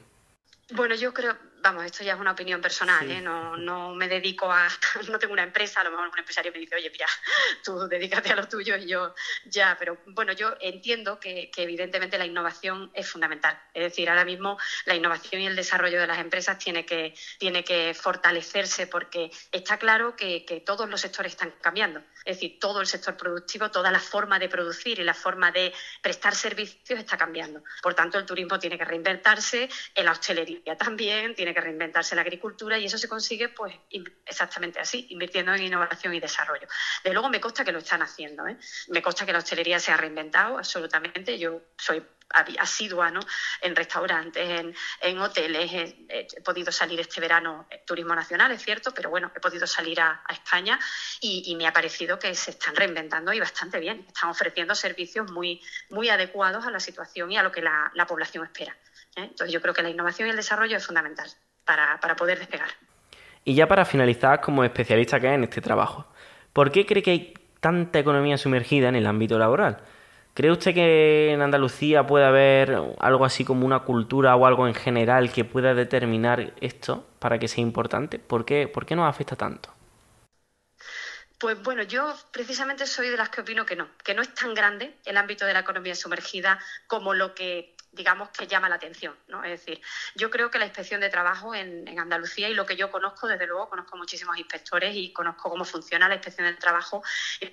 Bueno, yo creo, vamos, esto ya es una opinión personal, ¿eh? no, no me dedico a, no tengo una empresa, a lo mejor un empresario me dice, oye, mira, tú dedícate a lo tuyo y yo ya, pero bueno, yo entiendo que, evidentemente la innovación es fundamental. Es decir, ahora mismo la innovación y el desarrollo de las empresas tiene que, tiene que fortalecerse porque está claro que, que todos los sectores están cambiando. Es decir, todo el sector productivo, toda la forma de producir y la forma de prestar servicios está cambiando. Por tanto, el turismo tiene que reinventarse, en la hostelería también, tiene que reinventarse la agricultura y eso se consigue pues exactamente así, invirtiendo en innovación y desarrollo. De luego me consta que lo están haciendo, ¿eh? me consta que la hostelería se ha reinventado absolutamente. Yo soy asidua ¿no? en restaurantes, en, hoteles. He, podido salir este verano, eh, turismo nacional, es cierto, pero bueno, he podido salir a, España y, me ha parecido que se están reinventando y bastante bien. Están ofreciendo servicios muy, muy adecuados a la situación y a lo que la, población espera. ¿Eh? Entonces yo creo que la innovación y el desarrollo es fundamental para, para poder despegar. Y ya para finalizar, como especialista que es en este trabajo, ¿por qué cree que hay tanta economía sumergida en el ámbito laboral? ¿Cree usted que en Andalucía puede haber algo así como una cultura o algo en general que pueda determinar esto para que sea importante? ¿Por qué, ¿Por qué nos afecta tanto? Pues bueno, yo precisamente soy de las que opino que no, que no es tan grande el ámbito de la economía sumergida como lo que digamos, que llama la atención. ¿no? Es decir, yo creo que la inspección de trabajo en, Andalucía y lo que yo conozco, desde luego, conozco muchísimos inspectores y conozco cómo funciona la inspección de trabajo,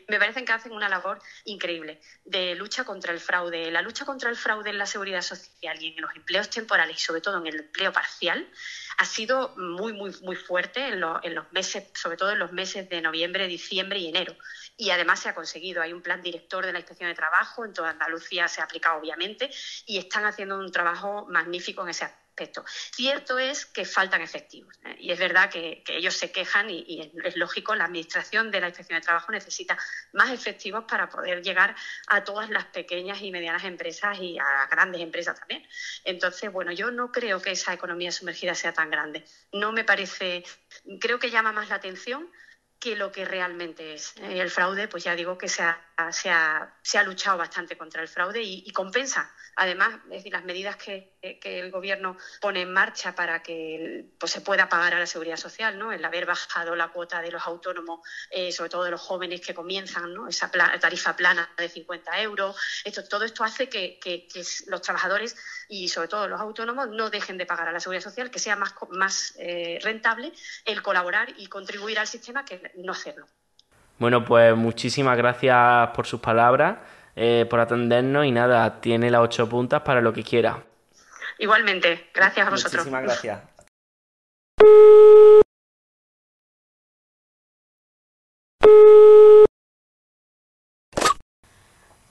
me parecen que hacen una labor increíble de lucha contra el fraude. La lucha contra el fraude en la seguridad social y en los empleos temporales y sobre todo en el empleo parcial ha sido muy, muy, muy fuerte en, en los meses, sobre todo en los meses de noviembre, diciembre y enero y además se ha conseguido. Hay un plan director de la inspección de trabajo, en toda Andalucía se ha aplicado obviamente y están haciendo un trabajo magnífico en ese aspecto. Cierto es que faltan efectivos ¿eh? y es verdad que, ellos se quejan y, es lógico, la administración de la inspección de trabajo necesita más efectivos para poder llegar a todas las pequeñas y medianas empresas y a grandes empresas también. Entonces, bueno, yo no creo que esa economía sumergida sea tan grande. No me parece, creo que llama más la atención que lo que realmente es. El fraude, pues ya digo que se ha, se ha, se ha luchado bastante contra el fraude y, compensa. Además, es decir, las medidas que, que, el Gobierno pone en marcha para que pues, se pueda pagar a la seguridad social, ¿no? el haber bajado la cuota de los autónomos, eh, sobre todo de los jóvenes que comienzan, ¿no? esa tarifa plana de 50 euros, esto, todo esto hace que, que los trabajadores y sobre todo los autónomos no dejen de pagar a la seguridad social, que sea más, más eh, rentable el colaborar y contribuir al sistema que no hacerlo. Bueno, pues muchísimas gracias por sus palabras, eh, por atendernos y nada, tiene las ocho puntas para lo que quiera. Igualmente, gracias a vosotros. Muchísimas gracias.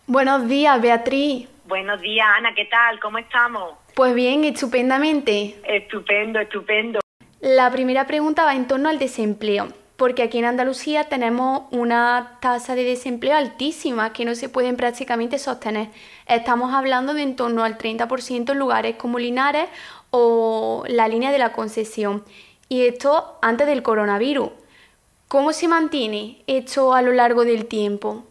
Buenos días, Beatriz. Buenos días, Ana, ¿qué tal? ¿Cómo estamos? Pues bien, estupendamente. Estupendo, estupendo. La primera pregunta va en torno al desempleo, porque aquí en Andalucía tenemos una tasa de desempleo altísima que no se pueden prácticamente sostener. Estamos hablando de en torno al 30% en lugares como Linares o la línea de la concesión. Y esto antes del coronavirus. ¿Cómo se mantiene esto a lo largo del tiempo?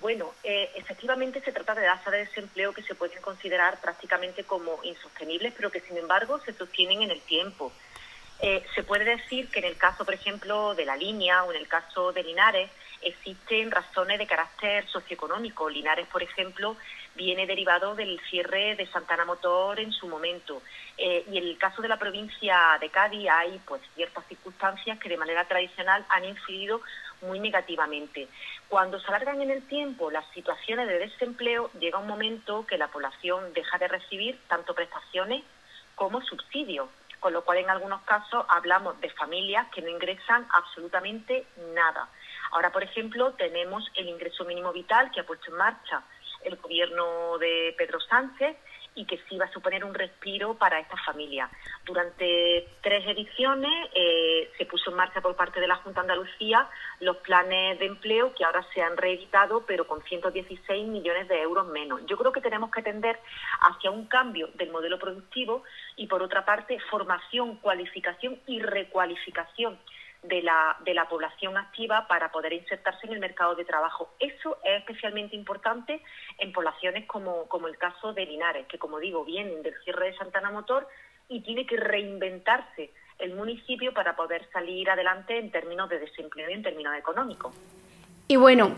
Bueno, eh, efectivamente se trata de tasas de desempleo que se pueden considerar prácticamente como insostenibles, pero que sin embargo se sostienen en el tiempo. Eh, se puede decir que en el caso, por ejemplo, de la línea o en el caso de Linares, existen razones de carácter socioeconómico. Linares, por ejemplo, viene derivado del cierre de Santana Motor en su momento. Eh, y en el caso de la provincia de Cádiz hay pues ciertas circunstancias que de manera tradicional han influido muy negativamente. Cuando se alargan en el tiempo las situaciones de desempleo, llega un momento que la población deja de recibir tanto prestaciones como subsidios, con lo cual en algunos casos hablamos de familias que no ingresan absolutamente nada. Ahora, por ejemplo, tenemos el ingreso mínimo vital que ha puesto en marcha el gobierno de Pedro Sánchez y que sí va a suponer un respiro para estas familias. Durante tres ediciones eh, se puso en marcha por parte de la Junta de Andalucía los planes de empleo que ahora se han reeditado, pero con 116 millones de euros menos. Yo creo que tenemos que tender hacia un cambio del modelo productivo y, por otra parte, formación, cualificación y recualificación de la, de la población activa para poder insertarse en el mercado de trabajo. Eso es especialmente importante en poblaciones como, como el caso de Linares, que como digo, vienen del cierre de Santana Motor y tiene que reinventarse el municipio para poder salir adelante en términos de desempleo y en términos económicos. Y bueno,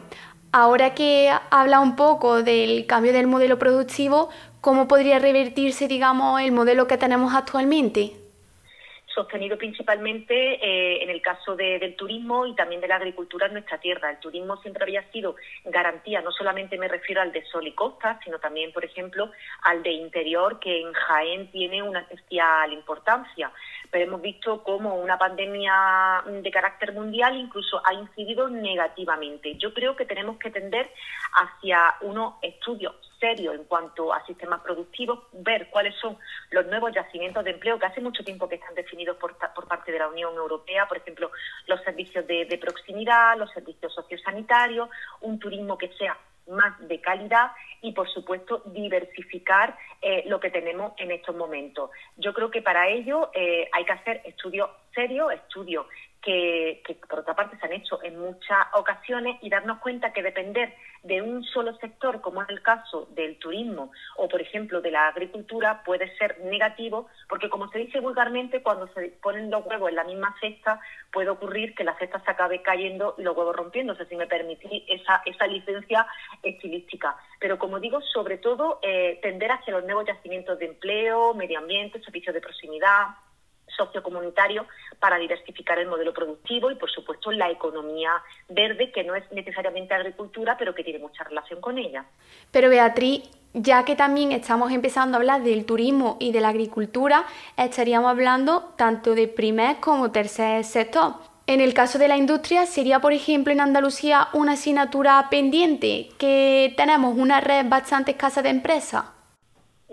ahora que habla un poco del cambio del modelo productivo, ¿cómo podría revertirse, digamos, el modelo que tenemos actualmente? Sostenido principalmente eh, en el caso del turismo y también de la agricultura en nuestra tierra. El turismo siempre había sido garantía, no solamente me refiero al de sol y costa, sino también, por ejemplo, al de interior, que en Jaén tiene una especial importancia. Pero hemos visto cómo una pandemia de carácter mundial incluso ha incidido negativamente. Yo creo que tenemos que tender hacia unos estudios serios en cuanto a sistemas productivos, ver cuáles son los nuevos yacimientos de empleo que hace mucho tiempo que están definidos por, parte de la Unión Europea, por ejemplo, los servicios de, proximidad, los servicios sociosanitarios, un turismo que sea más de calidad y, por supuesto, diversificar eh, lo que tenemos en estos momentos. Yo creo que para ello eh, hay que hacer estudios serios, estudios que, por otra parte se han hecho en muchas ocasiones y darnos cuenta que depender de un solo sector, como es el caso del turismo o, por ejemplo, de la agricultura, puede ser negativo, porque como se dice vulgarmente, cuando se ponen los huevos en la misma cesta, puede ocurrir que la cesta se acabe cayendo y los huevos rompiéndose, si me permitís esa, esa licencia estilística. Pero como digo, sobre todo, eh, tender hacia los nuevos yacimientos de empleo, medio ambiente, servicios de proximidad, sociocomunitario para diversificar el modelo productivo y, por supuesto, la economía verde, que no es necesariamente agricultura, pero que tiene mucha relación con ella. Pero Beatriz, ya que también estamos empezando a hablar del turismo y de la agricultura, estaríamos hablando tanto de primer como tercer sector. En el caso de la industria, sería, por ejemplo, en Andalucía una asignatura pendiente, que tenemos una red bastante escasa de empresas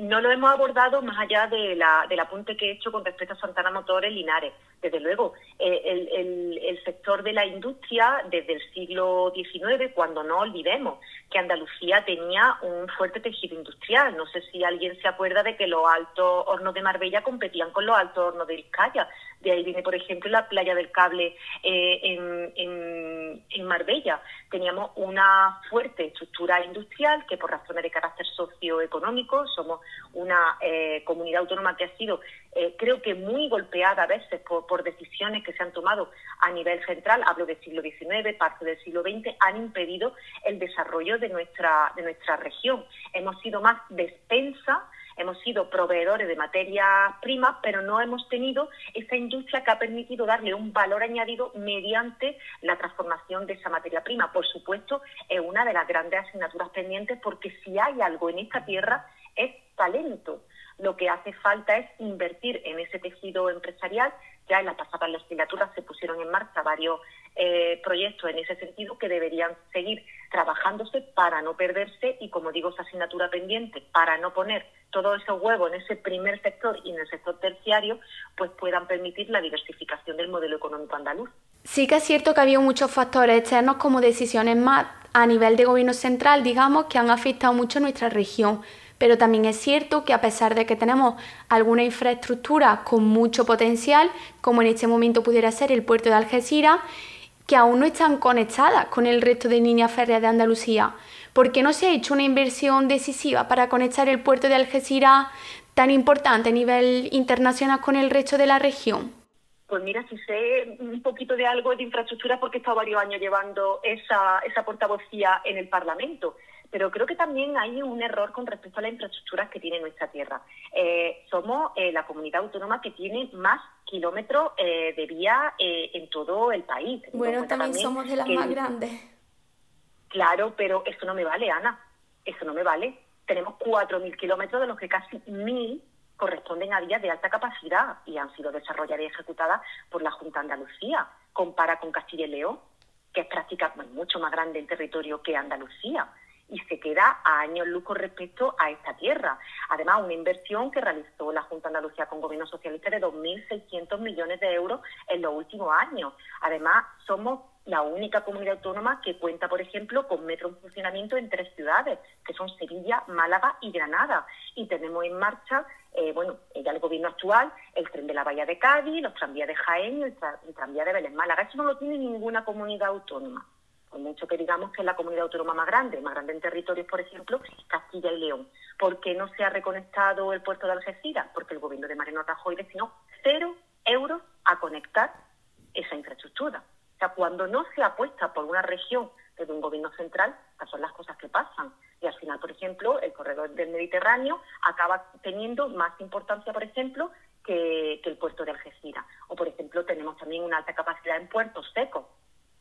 no lo hemos abordado más allá de la, del apunte que he hecho con respecto a Santana Motores Linares. Desde luego, eh, el, el, sector de la industria desde el siglo XIX, cuando no olvidemos que Andalucía tenía un fuerte tejido industrial. No sé si alguien se acuerda de que los altos hornos de Marbella competían con los altos hornos de Vizcaya. De ahí viene, por ejemplo, la playa del cable eh, en, en, en, Marbella. Teníamos una fuerte estructura industrial que por razones de carácter socioeconómico somos una eh, comunidad autónoma que ha sido, eh, creo que muy golpeada a veces por, por, decisiones que se han tomado a nivel central, hablo del siglo XIX, parte del siglo XX, han impedido el desarrollo de nuestra, de nuestra región. Hemos sido más despensa hemos sido proveedores de materias primas, pero no hemos tenido esa industria que ha permitido darle un valor añadido mediante la transformación de esa materia prima. Por supuesto, es una de las grandes asignaturas pendientes porque si hay algo en esta tierra es talento. Lo que hace falta es invertir en ese tejido empresarial. Ya en la pasada legislatura se pusieron en marcha varios eh, proyectos en ese sentido que deberían seguir trabajándose para no perderse y, como digo, esa asignatura pendiente, para no poner todos esos huevos en ese primer sector y en el sector terciario, pues puedan permitir la diversificación del modelo económico andaluz. Sí que es cierto que ha habido muchos factores externos como decisiones más a nivel de gobierno central, digamos, que han afectado mucho nuestra región. Pero también es cierto que a pesar de que tenemos alguna infraestructura con mucho potencial, como en este momento pudiera ser el puerto de Algeciras, que aún no están conectadas con el resto de líneas férreas de Andalucía. ¿Por qué no se ha hecho una inversión decisiva para conectar el puerto de Algeciras tan importante a nivel internacional con el resto de la región? Pues mira, si sé un poquito de algo de infraestructura porque he estado varios años llevando esa, esa portavocía en el Parlamento pero creo que también hay un error con respecto a las infraestructuras que tiene nuestra tierra. Eh, somos eh, la comunidad autónoma que tiene más kilómetros eh, de vía en todo el país. Bueno, también, somos de las más grandes. Claro, pero eso no me vale, Ana. Eso no me vale. Tenemos 4.000 kilómetros, de los que casi 1.000 corresponden a vías de alta capacidad y han sido desarrolladas y ejecutadas por la Junta de Andalucía. Compara con Castilla y León, que es prácticamente mucho más grande en territorio que Andalucía y se queda a años luz con respecto a esta tierra. Además, una inversión que realizó la Junta de Andalucía con gobierno socialista de 2.600 millones de euros en los últimos años. Además, somos la única comunidad autónoma que cuenta, por ejemplo, con metro en funcionamiento en tres ciudades, que son Sevilla, Málaga y Granada. Y tenemos en marcha, eh, bueno, ya el gobierno actual, el tren de la Bahía de Cádiz, los tranvías de Jaén y el, tranvía de Belén Málaga. Eso no lo tiene ninguna comunidad autónoma. Mucho que digamos que es la comunidad autónoma más grande, más grande en territorios, por ejemplo, Castilla y León. ¿Por qué no se ha reconectado el puerto de Algeciras? Porque el gobierno de Mariano Rajoy destinó cero euros a conectar esa infraestructura. O sea, cuando no se apuesta por una región desde un gobierno central, estas son las cosas que pasan. Y al final, por ejemplo, el corredor del Mediterráneo acaba teniendo más importancia, por ejemplo, que, que el puerto de Algeciras. O, por ejemplo, tenemos también una alta capacidad en puertos secos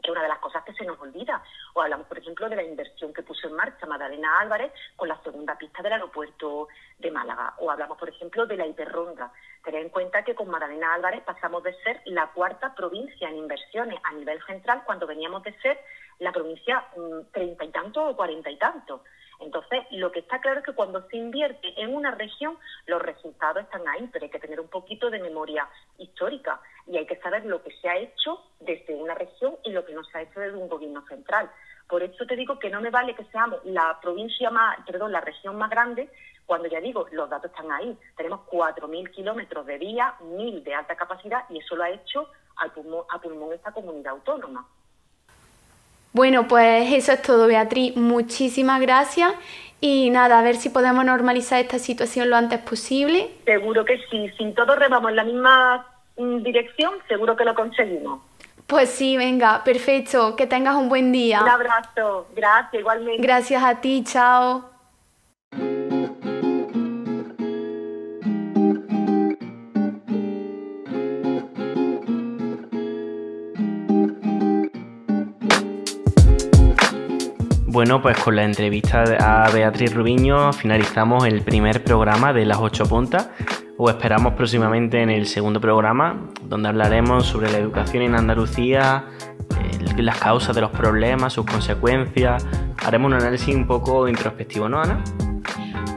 que es una de las cosas que se nos olvida. O hablamos, por ejemplo, de la inversión que puso en marcha Madalena Álvarez con la segunda pista del aeropuerto de Málaga. O hablamos, por ejemplo, de la hiperronda. Tener en cuenta que con Madalena Álvarez pasamos de ser la cuarta provincia en inversiones a nivel central cuando veníamos de ser la provincia mm, treinta y tanto o cuarenta y tanto. Entonces, lo que está claro es que cuando se invierte en una región, los resultados están ahí, pero hay que tener un poquito de memoria histórica y hay que saber lo que se ha hecho desde una región y lo que no se ha hecho desde un gobierno central. Por eso te digo que no me vale que seamos la provincia más, perdón, la región más grande, cuando ya digo, los datos están ahí. Tenemos 4.000 kilómetros de vía, 1.000 de alta capacidad y eso lo ha hecho a pulmón, a pulmón esta comunidad autónoma. Bueno, pues eso es todo, Beatriz. Muchísimas gracias. Y nada, a ver si podemos normalizar esta situación lo antes posible. Seguro que sí. Si todos remamos en la misma mm, dirección, seguro que lo conseguimos. Pues sí, venga, perfecto. Que tengas un buen día. Un abrazo. Gracias, igualmente. Gracias a ti, chao. Bueno, pues con la entrevista a Beatriz Rubiño finalizamos el primer programa de las ocho puntas. O esperamos próximamente en el segundo programa, donde hablaremos sobre la educación en Andalucía, las causas de los problemas, sus consecuencias. Haremos un análisis un poco introspectivo, ¿no, Ana?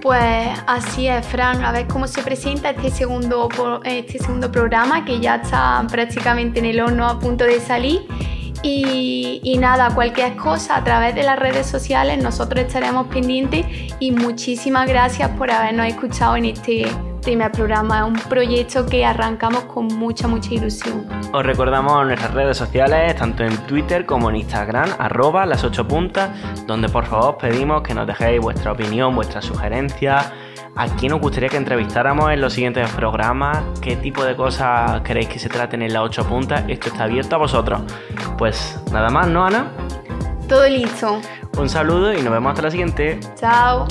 Pues así es, Fran. A ver cómo se presenta este segundo, este segundo programa que ya está prácticamente en el horno a punto de salir. Y, nada, cualquier cosa a través de las redes sociales nosotros estaremos pendientes y muchísimas gracias por habernos escuchado en este primer programa. Es un proyecto que arrancamos con mucha, mucha ilusión. Os recordamos nuestras redes sociales, tanto en Twitter como en Instagram, arroba las 8 puntas, donde por favor pedimos que nos dejéis vuestra opinión, vuestras sugerencias ¿A quién os gustaría que entrevistáramos en los siguientes programas? ¿Qué tipo de cosas queréis que se traten en las ocho puntas? Esto está abierto a vosotros. Pues nada más, ¿no, Ana? Todo listo. Un saludo y nos vemos hasta la siguiente. Chao.